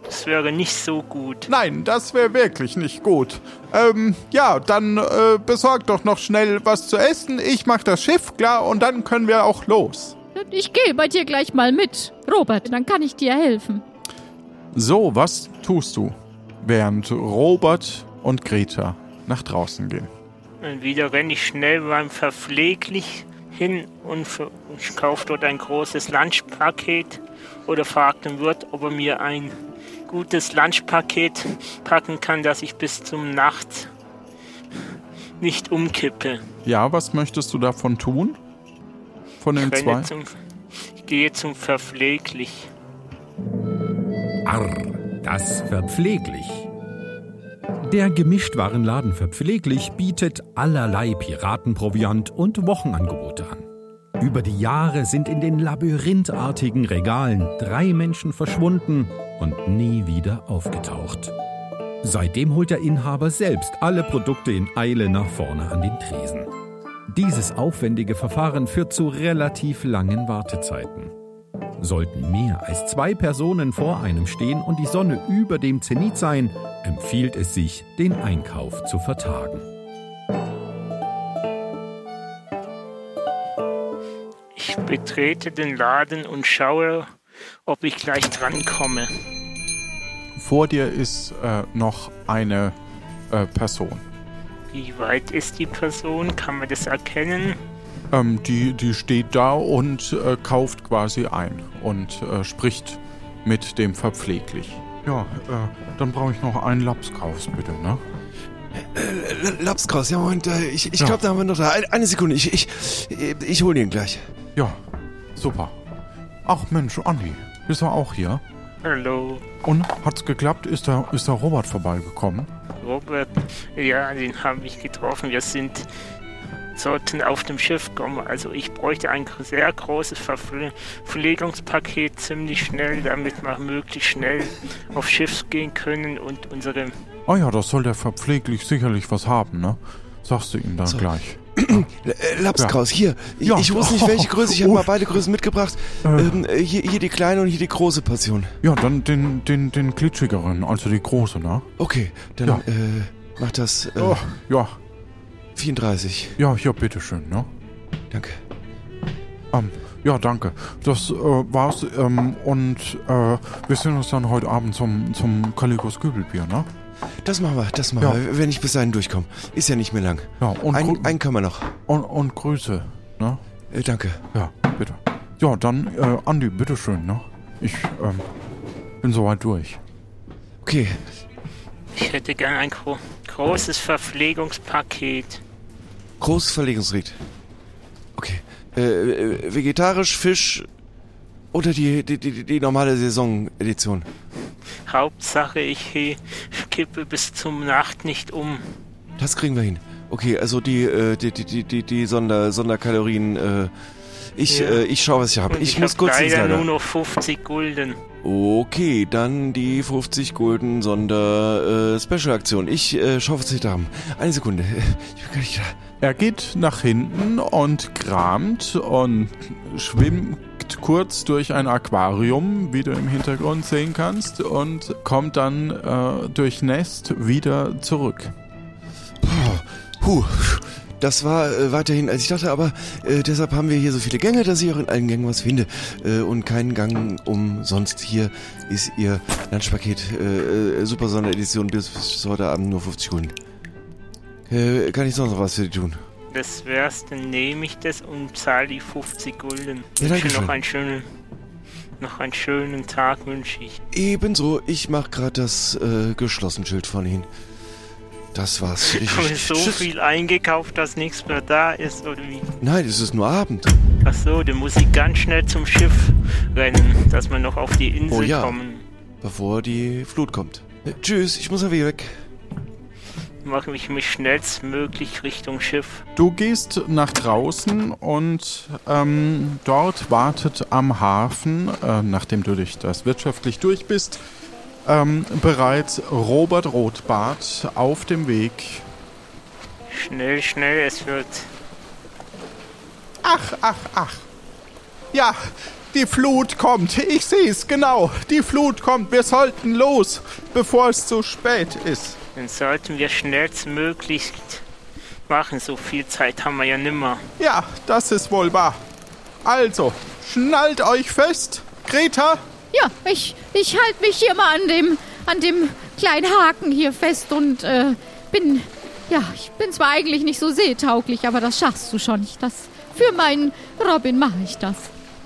Das wäre nicht so gut. nein, das wäre wirklich nicht gut. Ähm, ja, dann äh, besorg doch noch schnell was zu essen. Ich mach das Schiff klar und dann können wir auch los. Ich gehe bei dir gleich mal mit, Robert, dann kann ich dir helfen. So, was tust du? Während Robert und Greta nach draußen gehen. Und wieder renne ich schnell beim Verpfleglich hin und ich kaufe dort ein großes Lunchpaket oder frage den Wirt, ob er mir ein gutes Lunchpaket packen kann, dass ich bis zum Nacht nicht umkippe. Ja, was möchtest du davon tun? Von den Ich, zwei? zum, ich gehe zum Verpfleglich. Arr, das verpfleglich. Der Gemischtwarenladen Verpfleglich bietet allerlei Piratenproviant und Wochenangebote an. Über die Jahre sind in den labyrinthartigen Regalen drei Menschen verschwunden und nie wieder aufgetaucht. Seitdem holt der Inhaber selbst alle Produkte in Eile nach vorne an den Tresen. Dieses aufwendige Verfahren führt zu relativ langen Wartezeiten. Sollten mehr als zwei Personen vor einem stehen und die Sonne über dem Zenit sein, empfiehlt es sich, den Einkauf zu vertagen. Ich betrete den Laden und schaue, ob ich gleich drankomme. Vor dir ist äh, noch eine äh, Person. Wie weit ist die Person? Kann man das erkennen? Ähm, die, die steht da und äh, kauft quasi ein und äh, spricht mit dem Verpfleglich. Ja, äh, dann brauche ich noch einen Lapskaus, bitte, ne? L- Lapskaus, ja, Moment, äh, ich, ich Ja. glaube, da haben wir noch da. Eine, eine Sekunde, ich, ich, ich hole ihn gleich. Ja, super. Ach Mensch, Andi, ist er auch hier? Hallo, Und hat's geklappt? Ist der, ist der Robert vorbeigekommen? Robert. Ja, den habe ich getroffen. Wir sind sollten auf dem Schiff kommen. Also ich bräuchte ein sehr großes Verpfle- Verpflegungspaket ziemlich schnell, damit wir möglichst schnell aufs Schiff gehen können und unsere Ah ja, das soll der verpfleglich sicherlich was haben, ne? Sagst du ihm dann So. gleich. L- äh, Lapskaus, hier. Ich, Ja. ich wusste nicht, welche Größe. Ich habe Oh. mal beide Größen mitgebracht. Ähm, äh, hier, hier die kleine und hier die große Portion. Ja, dann den, den, den glitschigeren, also die große, ne? Okay, dann Ja. äh, macht das äh, Oh, ja, 34. ja, hier, bitteschön, ne? Danke. Ähm, Ja, danke. Das äh, war's. Ähm, und äh, wir sehen uns dann heute Abend zum, zum Calicos Kübelbier, ne? Das machen wir, das machen Ja. wir, wenn ich bis dahin durchkomme. Ist ja nicht mehr lang. Ja, und, Ein, einen können wir noch. und, und Grüße, ne? Äh, danke. Ja, bitte. Ja, dann, äh, Andi, bitteschön, ne? Ich, ähm, bin soweit durch. Okay, Ich hätte gern ein gro großes Verpflegungspaket. großes Verlegungsried. Okay. Äh, äh, vegetarisch, Fisch oder die, die, die, die normale Saisonedition. Hauptsache, ich he- kippe bis zum Nacht nicht um. Das kriegen wir hin. Okay, also die, äh, die, die, die, die, die Sonder, Sonderkalorien, äh, ich, Ja. äh, ich schau, was ich habe. Ich, ich, muss hab kurz ins leider Lager. nur noch 50 Gulden. Okay, dann die 50 Gulden Sonder äh, Special Aktion. Ich äh, schaue, was ich da haben. Eine Sekunde. Ich bin gar nicht da. Er geht nach hinten und kramt und schwimmt kurz durch ein Aquarium, wie du im Hintergrund sehen kannst, und kommt dann äh, durch Nest wieder zurück. Puh, das war äh, weiterhin, als ich dachte, aber äh, deshalb haben wir hier so viele Gänge, dass ich auch in allen Gängen was finde. Äh, und keinen Gang umsonst. Hier ist Ihr Lunchpaket. Äh, äh, Super Sonderedition bis, bis heute Abend nur 50 Gulden. Äh, kann ich sonst noch was für die tun? Das wär's, dann nehme ich das und zahle die 50 Gulden. Ja, danke Wünsche schön. noch einen schönen, noch einen schönen Tag wünsche ich. Ebenso, ich mach gerade das äh, geschlossen Schild von Ihnen. Das war's. Ich, habe so tschüss. viel eingekauft, dass nichts mehr da ist, oder wie? Nein, es ist nur Abend. Ach so, dann muss ich ganz schnell zum Schiff rennen, dass wir noch auf die Insel Oh ja. kommen. Bevor die Flut kommt. Äh, tschüss, ich muss mal wieder weg. Mache ich mich schnellstmöglich Richtung Schiff. Du gehst nach draußen und ähm, dort wartet am Hafen, äh, nachdem du dich das wirtschaftlich durch bist, ähm, bereits Robert Rotbart auf dem Weg. Schnell, schnell, es wird. Ach, ach, ach. Ja, die Flut kommt. Ich sehe es genau. Die Flut kommt. Wir sollten los, bevor es zu spät ist. Dann sollten wir schnellstmöglich machen. So viel Zeit haben wir ja nimmer. Ja, das ist wohl wahr. Also, schnallt euch fest. Greta, Ja, ich, ich halte mich hier mal an dem, an dem kleinen Haken hier fest und äh, bin, ja, ich bin zwar eigentlich nicht so seetauglich, aber das schaffst du schon. Ich, das, für meinen Robin mache ich das.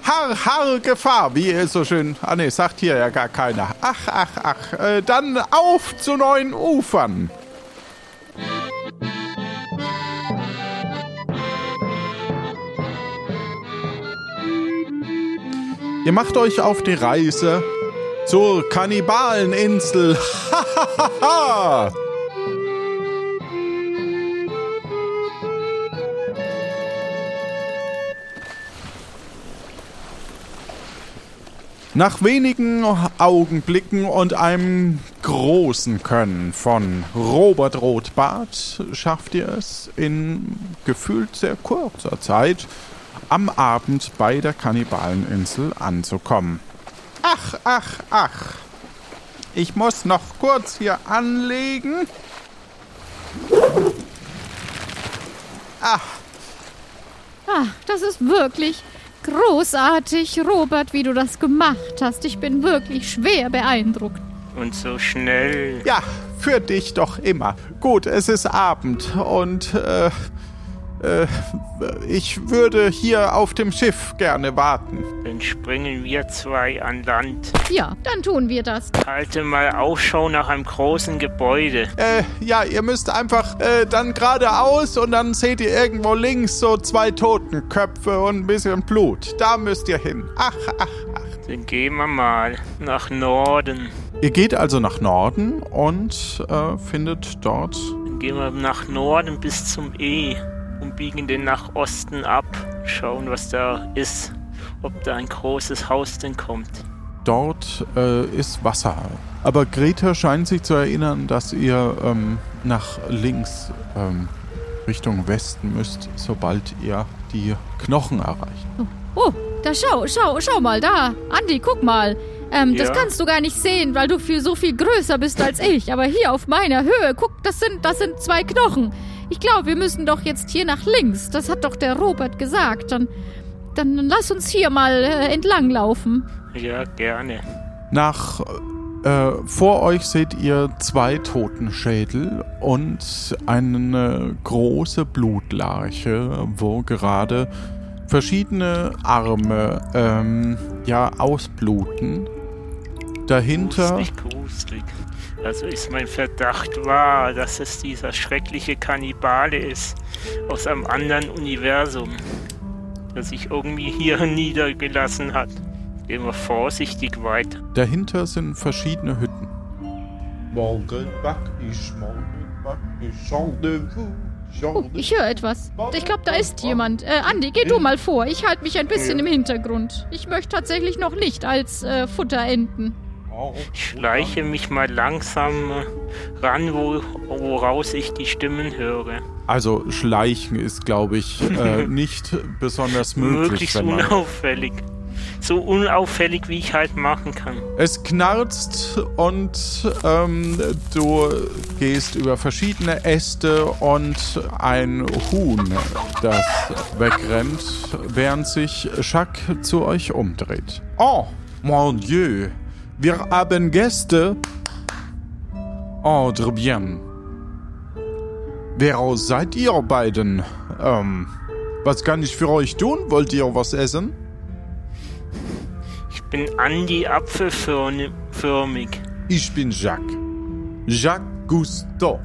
Har, har, Gefahr, wie es so schön. Ah, ne, sagt hier ja gar keiner. Ach, ach, ach. Äh, dann auf zu neuen Ufern. Ihr macht euch auf die Reise zur Kannibaleninsel. Hahaha. Nach wenigen Augenblicken und einem großen Können von Robert Rotbart schafft ihr es in gefühlt sehr kurzer Zeit am Abend bei der Kannibaleninsel anzukommen. Ach, ach, ach. Ich muss noch kurz hier anlegen. Ach, Ah, das ist wirklich großartig, Robert, wie du das gemacht hast. Ich bin wirklich schwer beeindruckt. Und so schnell. Ja, für dich doch immer. Gut, es ist Abend und äh, äh, ich würde hier auf dem Schiff gerne warten. Dann springen wir zwei an Land. Ja, dann tun wir das. Halte mal Ausschau nach einem großen Gebäude. Äh, ja, ihr müsst einfach äh, dann geradeaus und dann seht ihr irgendwo links so zwei Totenköpfe und ein bisschen Blut. Da müsst ihr hin. Ach, ach, ach. Dann gehen wir mal nach Norden. Ihr geht also nach Norden und äh, findet dort Dann gehen wir nach Norden bis zum E biegen den nach Osten ab. Schauen, was da ist. Ob da ein großes Haus denn kommt. Dort äh, ist Wasser. Aber Greta scheint sich zu erinnern, dass ihr ähm, nach links ähm, Richtung Westen müsst, sobald ihr die Knochen erreicht. Oh, da schau, schau, schau mal da. Andi, guck mal. Ähm, das Ja. kannst du gar nicht sehen, weil du viel so viel größer bist als ich. Aber hier auf meiner Höhe, guck, das sind, das sind zwei Knochen. Ich glaube, wir müssen doch jetzt hier nach links. Das hat doch der Robert gesagt. Dann dann lass uns hier mal äh, entlang laufen. Ja, gerne. Nach äh, vor euch seht ihr zwei Totenschädel und eine große Blutlarche, wo gerade verschiedene Arme ähm, ja ausbluten. Dahinter Gruselig, gruselig. Also ist mein Verdacht wahr, dass es dieser schreckliche Kannibale ist aus einem anderen Universum, der sich irgendwie hier niedergelassen hat. Gehen wir vorsichtig weiter. Dahinter sind verschiedene Hütten. Morgen back ich, morgen back ich Rendezvous. Oh, ich höre etwas. Ich glaube, da ist jemand. Äh, Andi, geh du mal vor. Ich halte mich ein bisschen im Hintergrund. Ich möchte tatsächlich noch nicht als äh, Futter enden. Ich schleiche mich mal langsam äh, ran, wo, woraus ich die Stimmen höre. Also schleichen ist, glaube ich, äh, nicht besonders möglich. Möglichst wenn man unauffällig. So unauffällig, wie ich halt machen kann. Es knarzt und ähm, du gehst über verschiedene Äste und ein Huhn, das wegrennt, während sich Jacques zu euch umdreht. Oh, mon Dieu, wir haben Gäste. Oh, très bien. Wer seid ihr beiden? Ähm, was kann ich für euch tun? Wollt ihr was essen? Ich bin Andi Apfelförmig. Ich bin Jacques. Jacques Cousteau.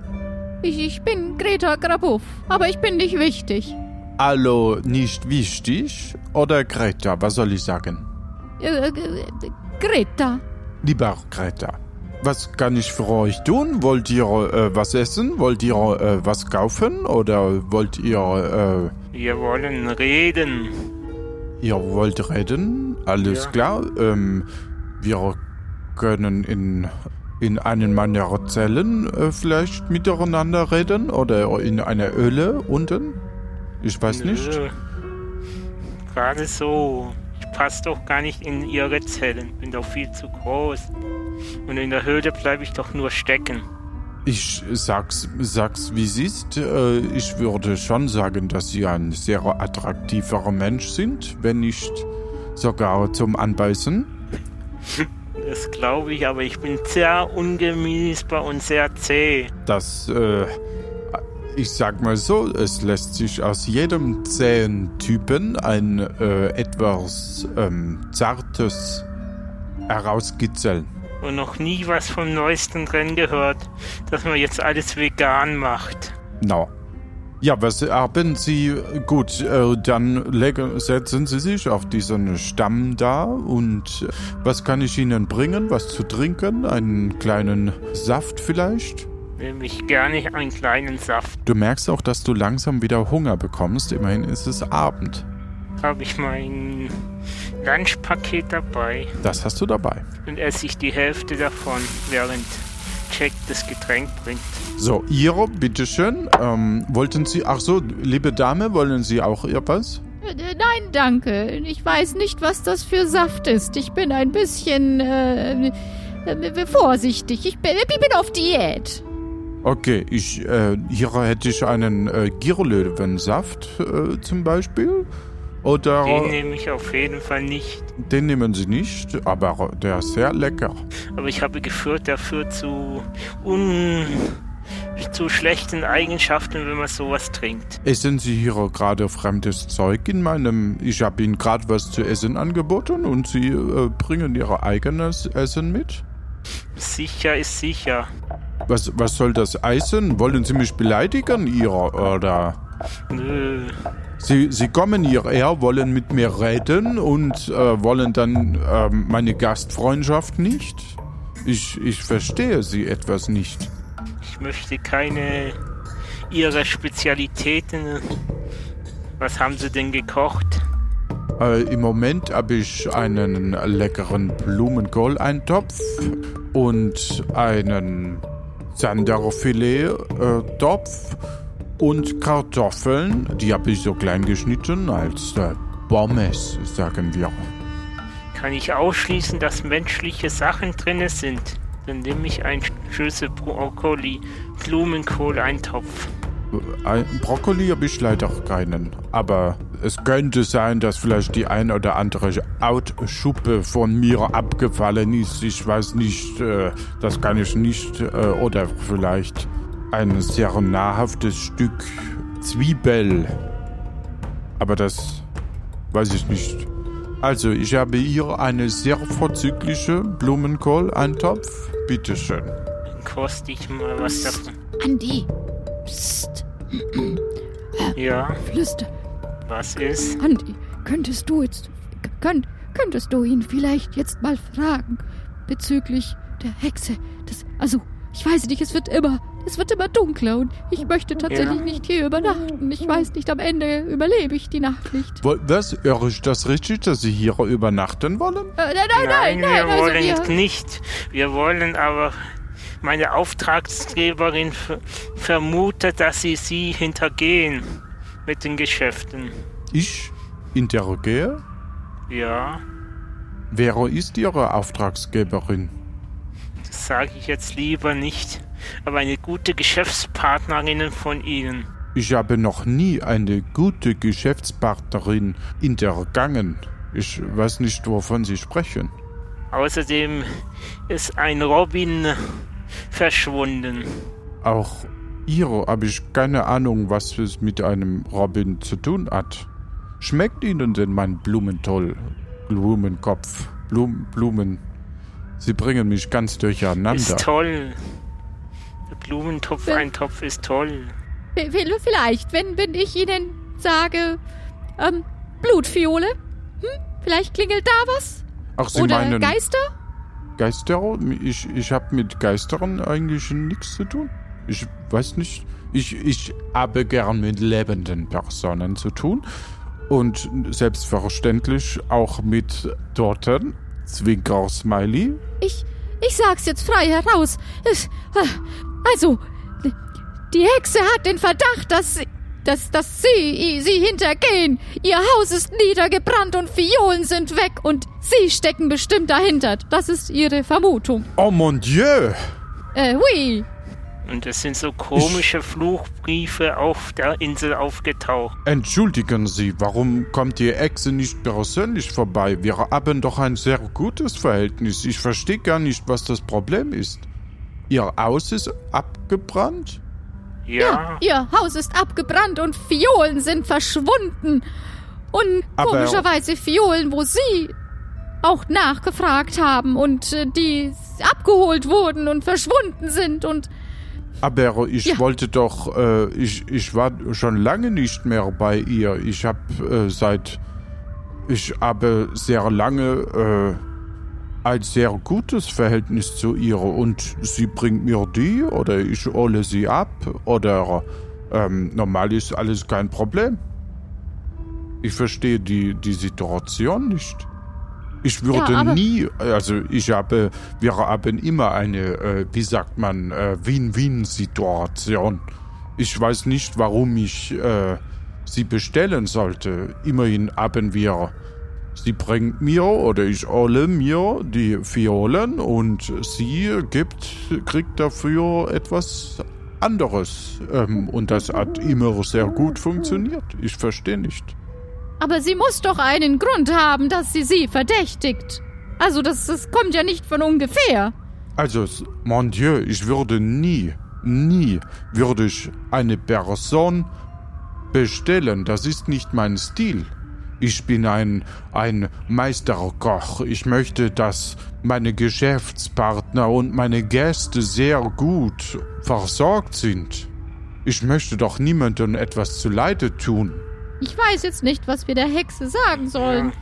Ich, ich bin Greta Grabow, aber ich bin nicht wichtig. Hallo, nicht wichtig? Oder Greta, was soll ich sagen? Äh, äh, Greta. Lieber Greta, was kann ich für euch tun? Wollt ihr äh, was essen? Wollt ihr äh, was kaufen? Oder wollt ihr, Wir wollen reden. äh, ihr wollt reden? Alles Ja. klar. Ähm, wir können in, in einen meiner Zellen äh, vielleicht miteinander reden? Oder in einer Höhle unten? Ich weiß nicht. Nö. Gerade so. Ich passe doch gar nicht in ihre Zellen. Bin doch viel zu groß. Und in der Höhle bleibe ich doch nur stecken. Ich sag's, sag's wie es ist. Äh, ich würde schon sagen, dass Sie ein sehr attraktiver Mensch sind, wenn nicht sogar zum Anbeißen. Das glaube ich, aber ich bin sehr ungenießbar und sehr zäh. Das, äh, ich sag mal so, es lässt sich aus jedem zähen Typen ein äh, etwas ähm, zartes herauskitzeln. Und noch nie was vom neuesten Rennen gehört, dass man jetzt alles vegan macht. No. Ja, was haben Sie? Gut, äh, dann legen, setzen Sie sich auf diesen Stamm da und äh, was kann ich Ihnen bringen? Was zu trinken? Einen kleinen Saft vielleicht? Nehme ich gerne einen kleinen Saft. Du merkst auch, dass du langsam wieder Hunger bekommst. Immerhin ist es Abend. Habe ich mein Lunchpaket dabei Das hast du dabei. und esse ich die Hälfte davon, während Jack das Getränk bringt. So, ihr, bitteschön. Ähm, wollten Sie, ach so, liebe Dame, wollen Sie auch etwas? Äh, Nein, danke. Ich weiß nicht, was das für Saft ist. Ich bin ein bisschen äh, äh, vorsichtig. Ich bin, ich bin auf Diät. Okay, ich, äh, hier hätte ich einen äh, Girlöwensaft äh, zum Beispiel. Oder Den nehme ich auf jeden Fall nicht. den nehmen Sie nicht, aber der ist sehr lecker. Aber ich habe geführt, der führt zu un zu schlechten Eigenschaften, wenn man sowas trinkt. Essen Sie hier gerade fremdes Zeug in meinem... Ich habe Ihnen gerade was zu essen angeboten und Sie äh, bringen Ihr eigenes Essen mit? Sicher ist sicher. Was, was soll das heißen? Wollen Sie mich beleidigen, Ihrer, oder... Nö. Sie, Sie kommen hierher, wollen mit mir reden und äh, wollen dann ähm, meine Gastfreundschaft nicht? Ich, ich verstehe Sie etwas nicht. Ich möchte keine ihrer Spezialitäten. Was haben sie denn gekocht? Äh, Im Moment habe ich einen leckeren Blumenkohl-Eintopf und einen Sanderfilet-Topf und Kartoffeln. Die habe ich so klein geschnitten als äh, Pommes, sagen wir. Kann ich ausschließen, dass menschliche Sachen drinne sind? Dann nehme ich ein Schüssel Brokkoli, Blumenkohl, Eintopf. Ein Brokkoli habe ich leider keinen, aber es könnte sein, dass vielleicht die ein oder andere Outschuppe von mir abgefallen ist. Ich weiß nicht, äh, das kann ich nicht. Äh, oder vielleicht ein sehr nahrhaftes Stück Zwiebel. Aber das weiß ich nicht. Also, ich habe hier eine sehr vorzügliche Blumenkohl-Eintopf. Bitteschön. Koste ich mal was davon. Andi. Psst. Ja, Flüster. was ist? Andi, könntest du jetzt. Könnt, könntest du ihn vielleicht jetzt mal fragen bezüglich der Hexe? Das. Also, ich weiß nicht, es wird immer. Es wird immer dunkler und ich möchte tatsächlich Ja. nicht hier übernachten. Ich weiß nicht, am Ende überlebe ich die Nacht nicht. Was? Höre ich das richtig, dass Sie hier übernachten wollen? Äh, nein, nein, nein, nein, wir also wollen wir, nicht. Wir wollen aber. Meine Auftragsgeberin ver- vermutet, dass sie sie hintergehen mit den Geschäften. Ich interrogiere? Ja, Wer ist Ihre Auftragsgeberin? das sage ich jetzt lieber nicht. Aber eine gute Geschäftspartnerin von Ihnen. Ich habe noch nie eine gute Geschäftspartnerin hintergangen. Ich weiß nicht, wovon Sie sprechen. Außerdem ist ein Robin verschwunden. Auch Ihre habe ich keine Ahnung, was es mit einem Robin zu tun hat. Schmeckt Ihnen denn mein Blumentoll? Blumenkopf, Blum, Blumen. Sie bringen mich ganz durcheinander. Ist toll. Der Blumentopf-Eintopf ist toll. v- v- vielleicht, wenn, wenn ich Ihnen sage, ähm, Blutfiole? Hm? Vielleicht klingelt da was? Ach, Sie Oder meinen Geister? Geister? Ich, ich habe mit Geistern eigentlich nichts zu tun. Ich weiß nicht. Ich, ich habe gern mit lebenden Personen zu tun. Und selbstverständlich auch mit Toten. Zwinker-Smiley. Ich, ich sag's jetzt frei heraus. Also, die Hexe hat den Verdacht, dass dass, dass sie sie hintergehen. Ihr Haus ist niedergebrannt und Fiolen sind weg und sie stecken bestimmt dahinter. Das ist ihre Vermutung. Oh mon Dieu! Äh, oui. Und es sind so komische Fluchbriefe auf der Insel aufgetaucht. Entschuldigen Sie, warum kommt die Echse nicht persönlich vorbei? Wir haben doch ein sehr gutes Verhältnis. Ich verstehe gar nicht, was das Problem ist. Ihr Haus ist abgebrannt? Ja, Ihr Haus ist abgebrannt und Fiolen sind verschwunden. Und Aber- komischerweise Fiolen, wo Sie auch nachgefragt haben und äh, die abgeholt wurden und verschwunden sind und Aber ich Ja. wollte doch, äh, ich, ich war schon lange nicht mehr bei ihr. Ich habe äh, seit, ich habe sehr lange äh, ein sehr gutes Verhältnis zu ihr und sie bringt mir die oder ich hole sie ab oder ähm, normal ist alles kein Problem. Ich verstehe die, die Situation nicht. Ich würde Ja, nie, also ich habe, wir haben immer eine, äh, wie sagt man, äh, Win-Win-Situation. Ich weiß nicht, warum ich äh, sie bestellen sollte. Immerhin haben wir, sie bringt mir oder ich hole mir die Violen und sie gibt, kriegt dafür etwas anderes. Ähm, und das hat immer sehr gut funktioniert. Ich verstehe nicht. Aber sie muss doch einen Grund haben, dass sie sie verdächtigt. Also das, das kommt ja nicht von ungefähr. Also, mon Dieu, ich würde nie, nie würde ich eine Person bestellen. Das ist nicht mein Stil. Ich bin ein, ein Meisterkoch. Ich möchte, dass meine Geschäftspartner und meine Gäste sehr gut versorgt sind. Ich möchte doch niemandem etwas zuleide tun. Ich weiß jetzt nicht, was wir der Hexe sagen sollen.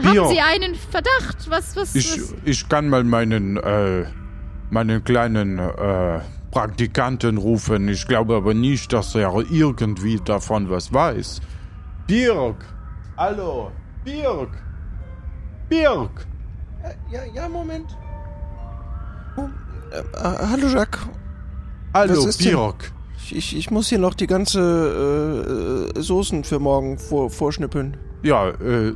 Hier. Haben Sie einen Verdacht? Was, was, Ich, was? ich kann mal meinen, äh, meinen kleinen äh, Praktikanten rufen. Ich glaube aber nicht, dass er irgendwie davon was weiß. Birg! Hallo! Birg! Birg! Ja, ja, Moment. Oh, äh, äh, hallo, Jacques. Hallo? Birg! Ich, ich, muss hier noch die ganze äh, äh, Soßen für morgen vor, vorschnippeln. Ja, äh,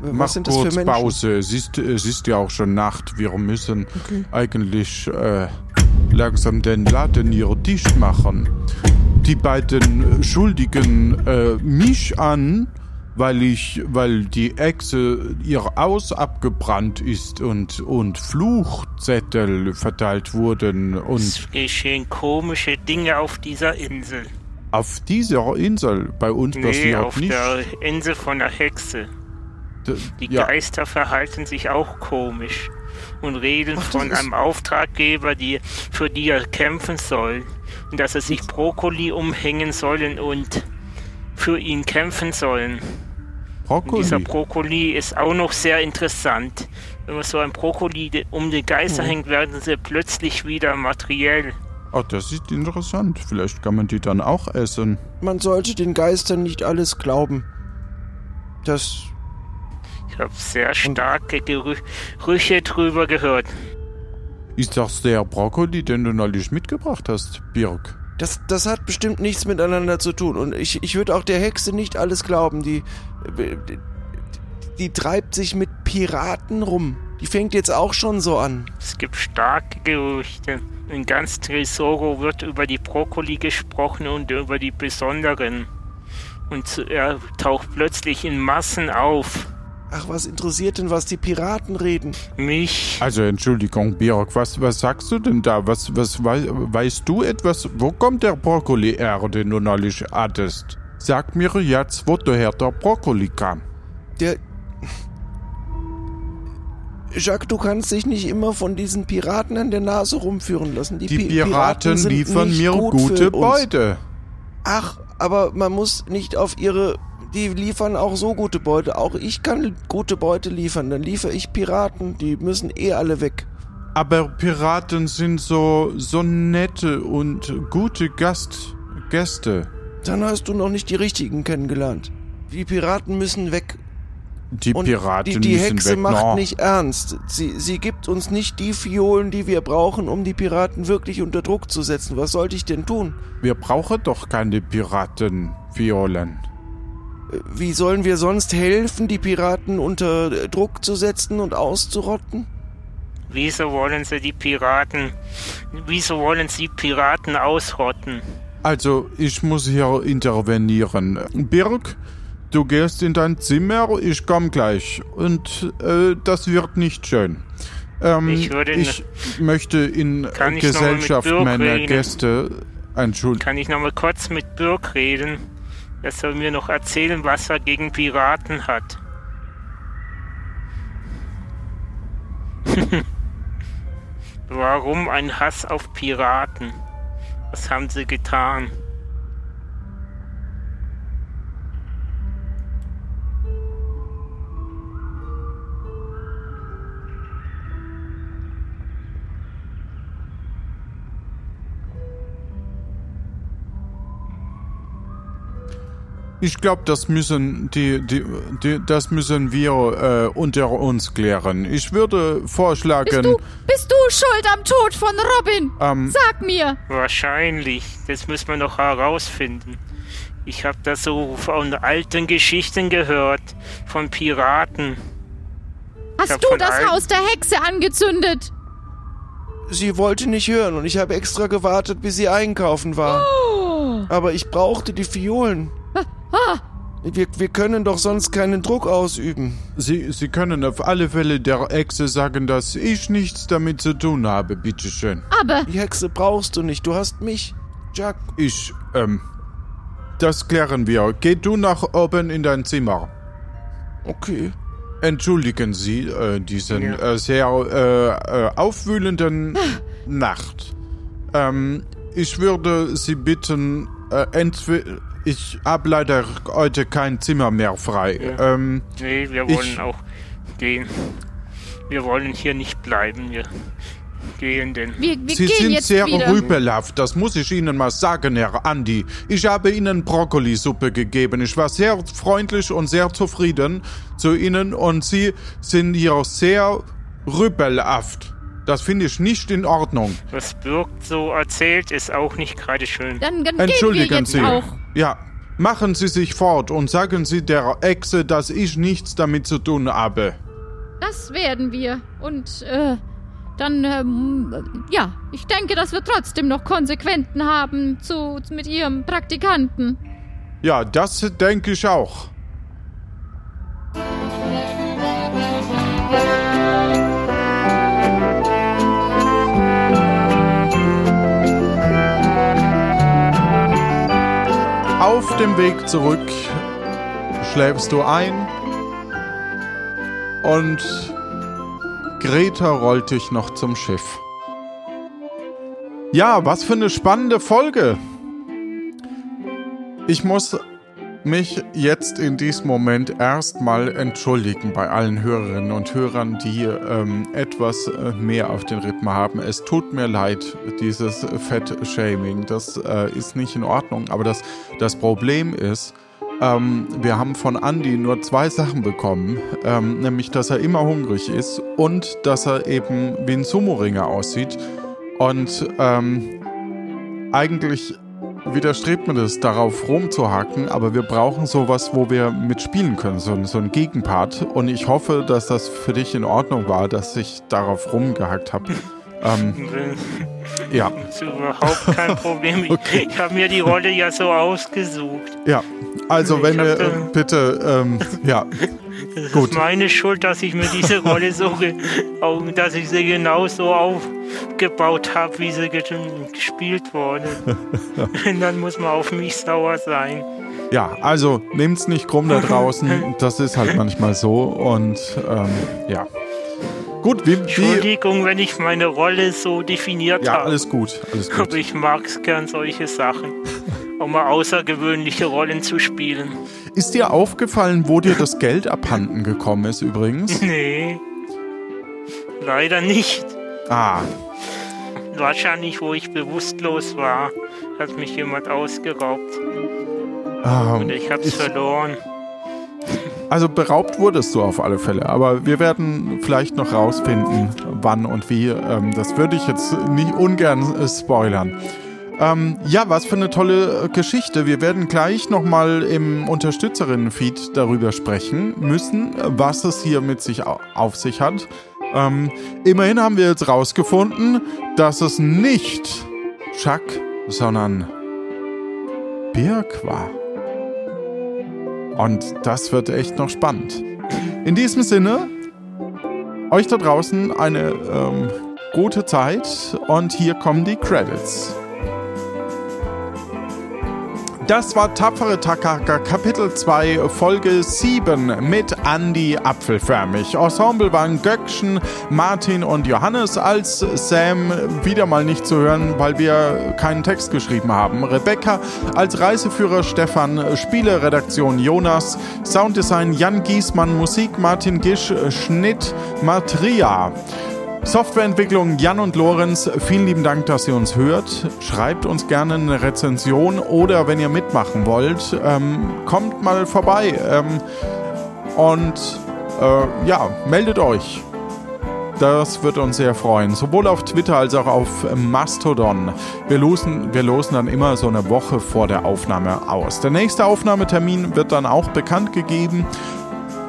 Was mach kurz? Pause. Es ist, es ist ja auch schon Nacht. Wir müssen eigentlich äh, langsam den Laden hier dicht machen. die beiden Schuldigen äh, mich an, weil ich, weil die Echse ihr Haus abgebrannt ist und, und Fluchzettel verteilt wurden und Es geschehen komische Dinge auf dieser Insel. auf dieser Insel bei uns Nee, passiert auf nicht. der Insel von der Hexe. D- Die ja, Geister verhalten sich auch komisch und reden Ach, von einem Auftraggeber, die, für die er kämpfen soll. Und dass er sich Brokkoli umhängen sollen und für ihn kämpfen sollen. Und dieser Brokkoli. Brokkoli ist auch noch sehr interessant. Wenn man so ein Brokkoli um die Geister Hm. hängt, werden sie plötzlich wieder materiell. Oh, das ist interessant. Vielleicht kann man die dann auch essen. Man sollte den Geistern nicht alles glauben. Das. Ich habe sehr starke Gerü Gerüche drüber gehört. Ist das der Brokkoli, den du neulich mitgebracht hast, Birk? Das, das hat bestimmt nichts miteinander zu tun. Und ich, ich würde auch der Hexe nicht alles glauben. Die, die, die treibt sich mit Piraten rum. Die fängt jetzt auch schon so an. Es gibt starke Gerüchte. In ganz Tresoro wird über die Brokkoli gesprochen und über die besonderen. Und er taucht plötzlich in Massen auf. Ach, was interessiert denn, was die Piraten reden? Mich. Also Entschuldigung, Birk, was, was sagst du denn da? Was, was wei weißt du etwas? Wo kommt der Brokkoli her, den du neulich hattest? Sag mir jetzt, woher der Brokkoli kam. Der. Jacques, du kannst dich nicht immer von diesen Piraten an der Nase rumführen lassen. Die, Die Pi- Piraten sind liefern mir gut gute. Beute. Ach, aber man muss nicht auf ihre. Die liefern auch so gute Beute. Auch ich kann gute Beute liefern. Dann liefere ich Piraten. Die müssen eh alle weg. Aber Piraten sind so, so nette und gute Gast, Gäste. Dann hast du noch nicht die richtigen kennengelernt. Die Piraten müssen weg. Die Und Piraten die, die müssen Hexe weg. macht no. nicht ernst. Sie, sie gibt uns nicht die Fiolen, die wir brauchen, um die Piraten wirklich unter Druck zu setzen. Was sollte ich denn tun? Wir brauchen doch keine Piratenviolen. Äh, Wie sollen wir sonst helfen, die Piraten unter äh, Druck zu setzen und auszurotten? Wieso wollen sie die Piraten. Wieso wollen sie Piraten ausrotten? Also, ich muss hier intervenieren. Birg, du gehst in dein Zimmer, ich komm gleich. Und äh, das wird nicht schön. Ähm, Ich würde ich möchte in Gesellschaft Birg meiner reden? Gäste entschuldigen. Kann ich noch mal kurz mit Birk reden? Er soll mir noch erzählen, was er gegen Piraten hat. Warum ein Hass auf Piraten? Was haben sie getan? Ich glaube, das müssen die, die, die, das müssen wir äh, unter uns klären. Ich würde vorschlagen, Bist du, bist du schuld am Tod von Robin? ähm, Sag mir. Wahrscheinlich. Das müssen wir noch herausfinden. Ich habe da so von alten Geschichten gehört. Von Piraten. Hast du das Haus der Hexe angezündet? Sie wollte nicht hören und ich habe extra gewartet, bis sie einkaufen war. Aber ich brauchte die Fiolen. Wir, wir können doch sonst keinen Druck ausüben. Sie, Sie können auf alle Fälle der Echse sagen, dass ich nichts damit zu tun habe, bitteschön. Aber Die Hexe brauchst du nicht, du hast mich. Jack, Ich, ähm, das klären wir. Geh du nach oben in dein Zimmer. okay. Entschuldigen Sie äh, diesen Ja. äh, sehr äh, äh, aufwühlenden Nacht. Ähm, ich würde Sie bitten, äh, entweder ich habe leider heute kein Zimmer mehr frei. Ja. Ähm, Nee, wir Ich- wollen auch gehen. Wir wollen hier nicht bleiben. Wir gehen denn. wir, wir Sie gehen sind jetzt sehr wieder. rüpelhaft, das muss ich Ihnen mal sagen, Herr Andi. Ich habe Ihnen Brokkolisuppe gegeben. Ich war sehr freundlich und sehr zufrieden zu Ihnen und Sie sind hier sehr rüpelhaft. Das finde ich nicht in Ordnung. Was Birk so erzählt, ist auch nicht gerade schön. Dann, dann gehen wir Entschuldigen jetzt Sie. auch. Ja, machen Sie sich fort und sagen Sie der Echse, dass ich nichts damit zu tun habe. Das werden wir. Und äh, dann, ähm, ja, ich denke, das wird trotzdem noch Konsequenzen haben zu, mit ihrem Praktikanten. Ja, das denke ich auch. Dem Weg zurück schläfst du ein und Greta rollt dich noch zum Schiff. Ja, was für eine spannende Folge. Ich muss mich jetzt in diesem Moment erstmal entschuldigen bei allen Hörerinnen und Hörern, die ähm, etwas äh, mehr auf den Rippen haben. Es tut mir leid, dieses Fett-Shaming. Das äh, ist nicht in Ordnung. Aber das, das Problem ist, ähm, wir haben von Andy nur zwei Sachen bekommen, ähm, nämlich dass er immer hungrig ist und dass er eben wie ein Sumo-Ringer aussieht. Und ähm, eigentlich widerstrebt mir das, darauf rumzuhaken, aber wir brauchen sowas, wo wir mitspielen können, so, so ein Gegenpart. Und ich hoffe, dass das für dich in Ordnung war, dass ich darauf rumgehackt habe. Ähm, ja. Das ist überhaupt kein Problem. Ich, Okay. ich habe mir die Rolle ja so ausgesucht. Ja, also wenn wir äh, bitte, ähm, ja, Das Gut. ist meine Schuld, dass ich mir diese Rolle so, dass ich sie genau so aufgebaut habe, wie sie ge gespielt wurde. Und dann muss man auf mich sauer sein. ja, also nehmt's nicht krumm da draußen, das ist halt manchmal so und ähm, ja. Gut, wie, wie Entschuldigung, wenn ich meine Rolle so definiert ja, habe. alles gut, alles Aber gut. ich mag es gern, solche Sachen. Um mal außergewöhnliche Rollen zu spielen. Ist dir aufgefallen, wo dir das Geld abhanden gekommen ist übrigens? Nee. Leider nicht. Ah, Wahrscheinlich, wo ich bewusstlos war, hat mich jemand ausgeraubt. ähm, Und ich hab's verloren. Also beraubt wurdest du auf alle Fälle, aber wir werden vielleicht noch rausfinden, wann und wie. Ähm, das würde ich jetzt nicht ungern äh, spoilern. Ähm, ja, was für eine tolle äh, Geschichte. Wir werden gleich nochmal im Unterstützerinnen-Feed darüber sprechen müssen, was es hier mit sich au auf sich hat. Ähm, immerhin haben wir jetzt rausgefunden, dass es nicht Chuck, sondern Birk war. Und das wird echt noch spannend. In diesem Sinne, euch da draußen eine ähm, gute Zeit und hier kommen die Credits. Das war Tapfere Takaka Kapitel 2 Folge 7 mit Andy Apfelförmig. Ensemble waren Göckchen, Martin und Johannes als Sam wieder mal nicht zu hören, weil wir keinen Text geschrieben haben. Rebecca als Reiseführer Stefan, Spieleredaktion Jonas, Sounddesign Jan Giesmann, Musik Martin Gisch, Schnitt Matria. Softwareentwicklung Jan und Lorenz, vielen lieben Dank, dass ihr uns hört. Schreibt uns gerne eine Rezension oder wenn ihr mitmachen wollt, ähm, kommt mal vorbei ähm, und äh, ja, meldet euch. Das wird uns sehr freuen. Sowohl auf Twitter als auch auf Mastodon. Wir losen, wir losen dann immer so eine Woche vor der Aufnahme aus. Der nächste Aufnahmetermin wird dann auch bekannt gegeben.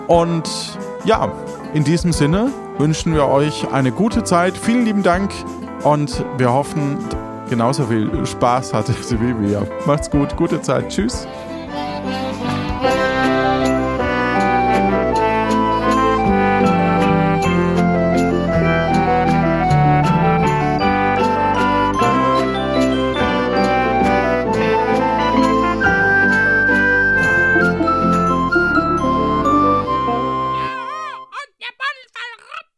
Und ja, in diesem Sinne wünschen wir euch eine gute Zeit. Vielen lieben Dank und wir hoffen, genauso viel Spaß hattet wie wir. Macht's gut, gute Zeit. Tschüss.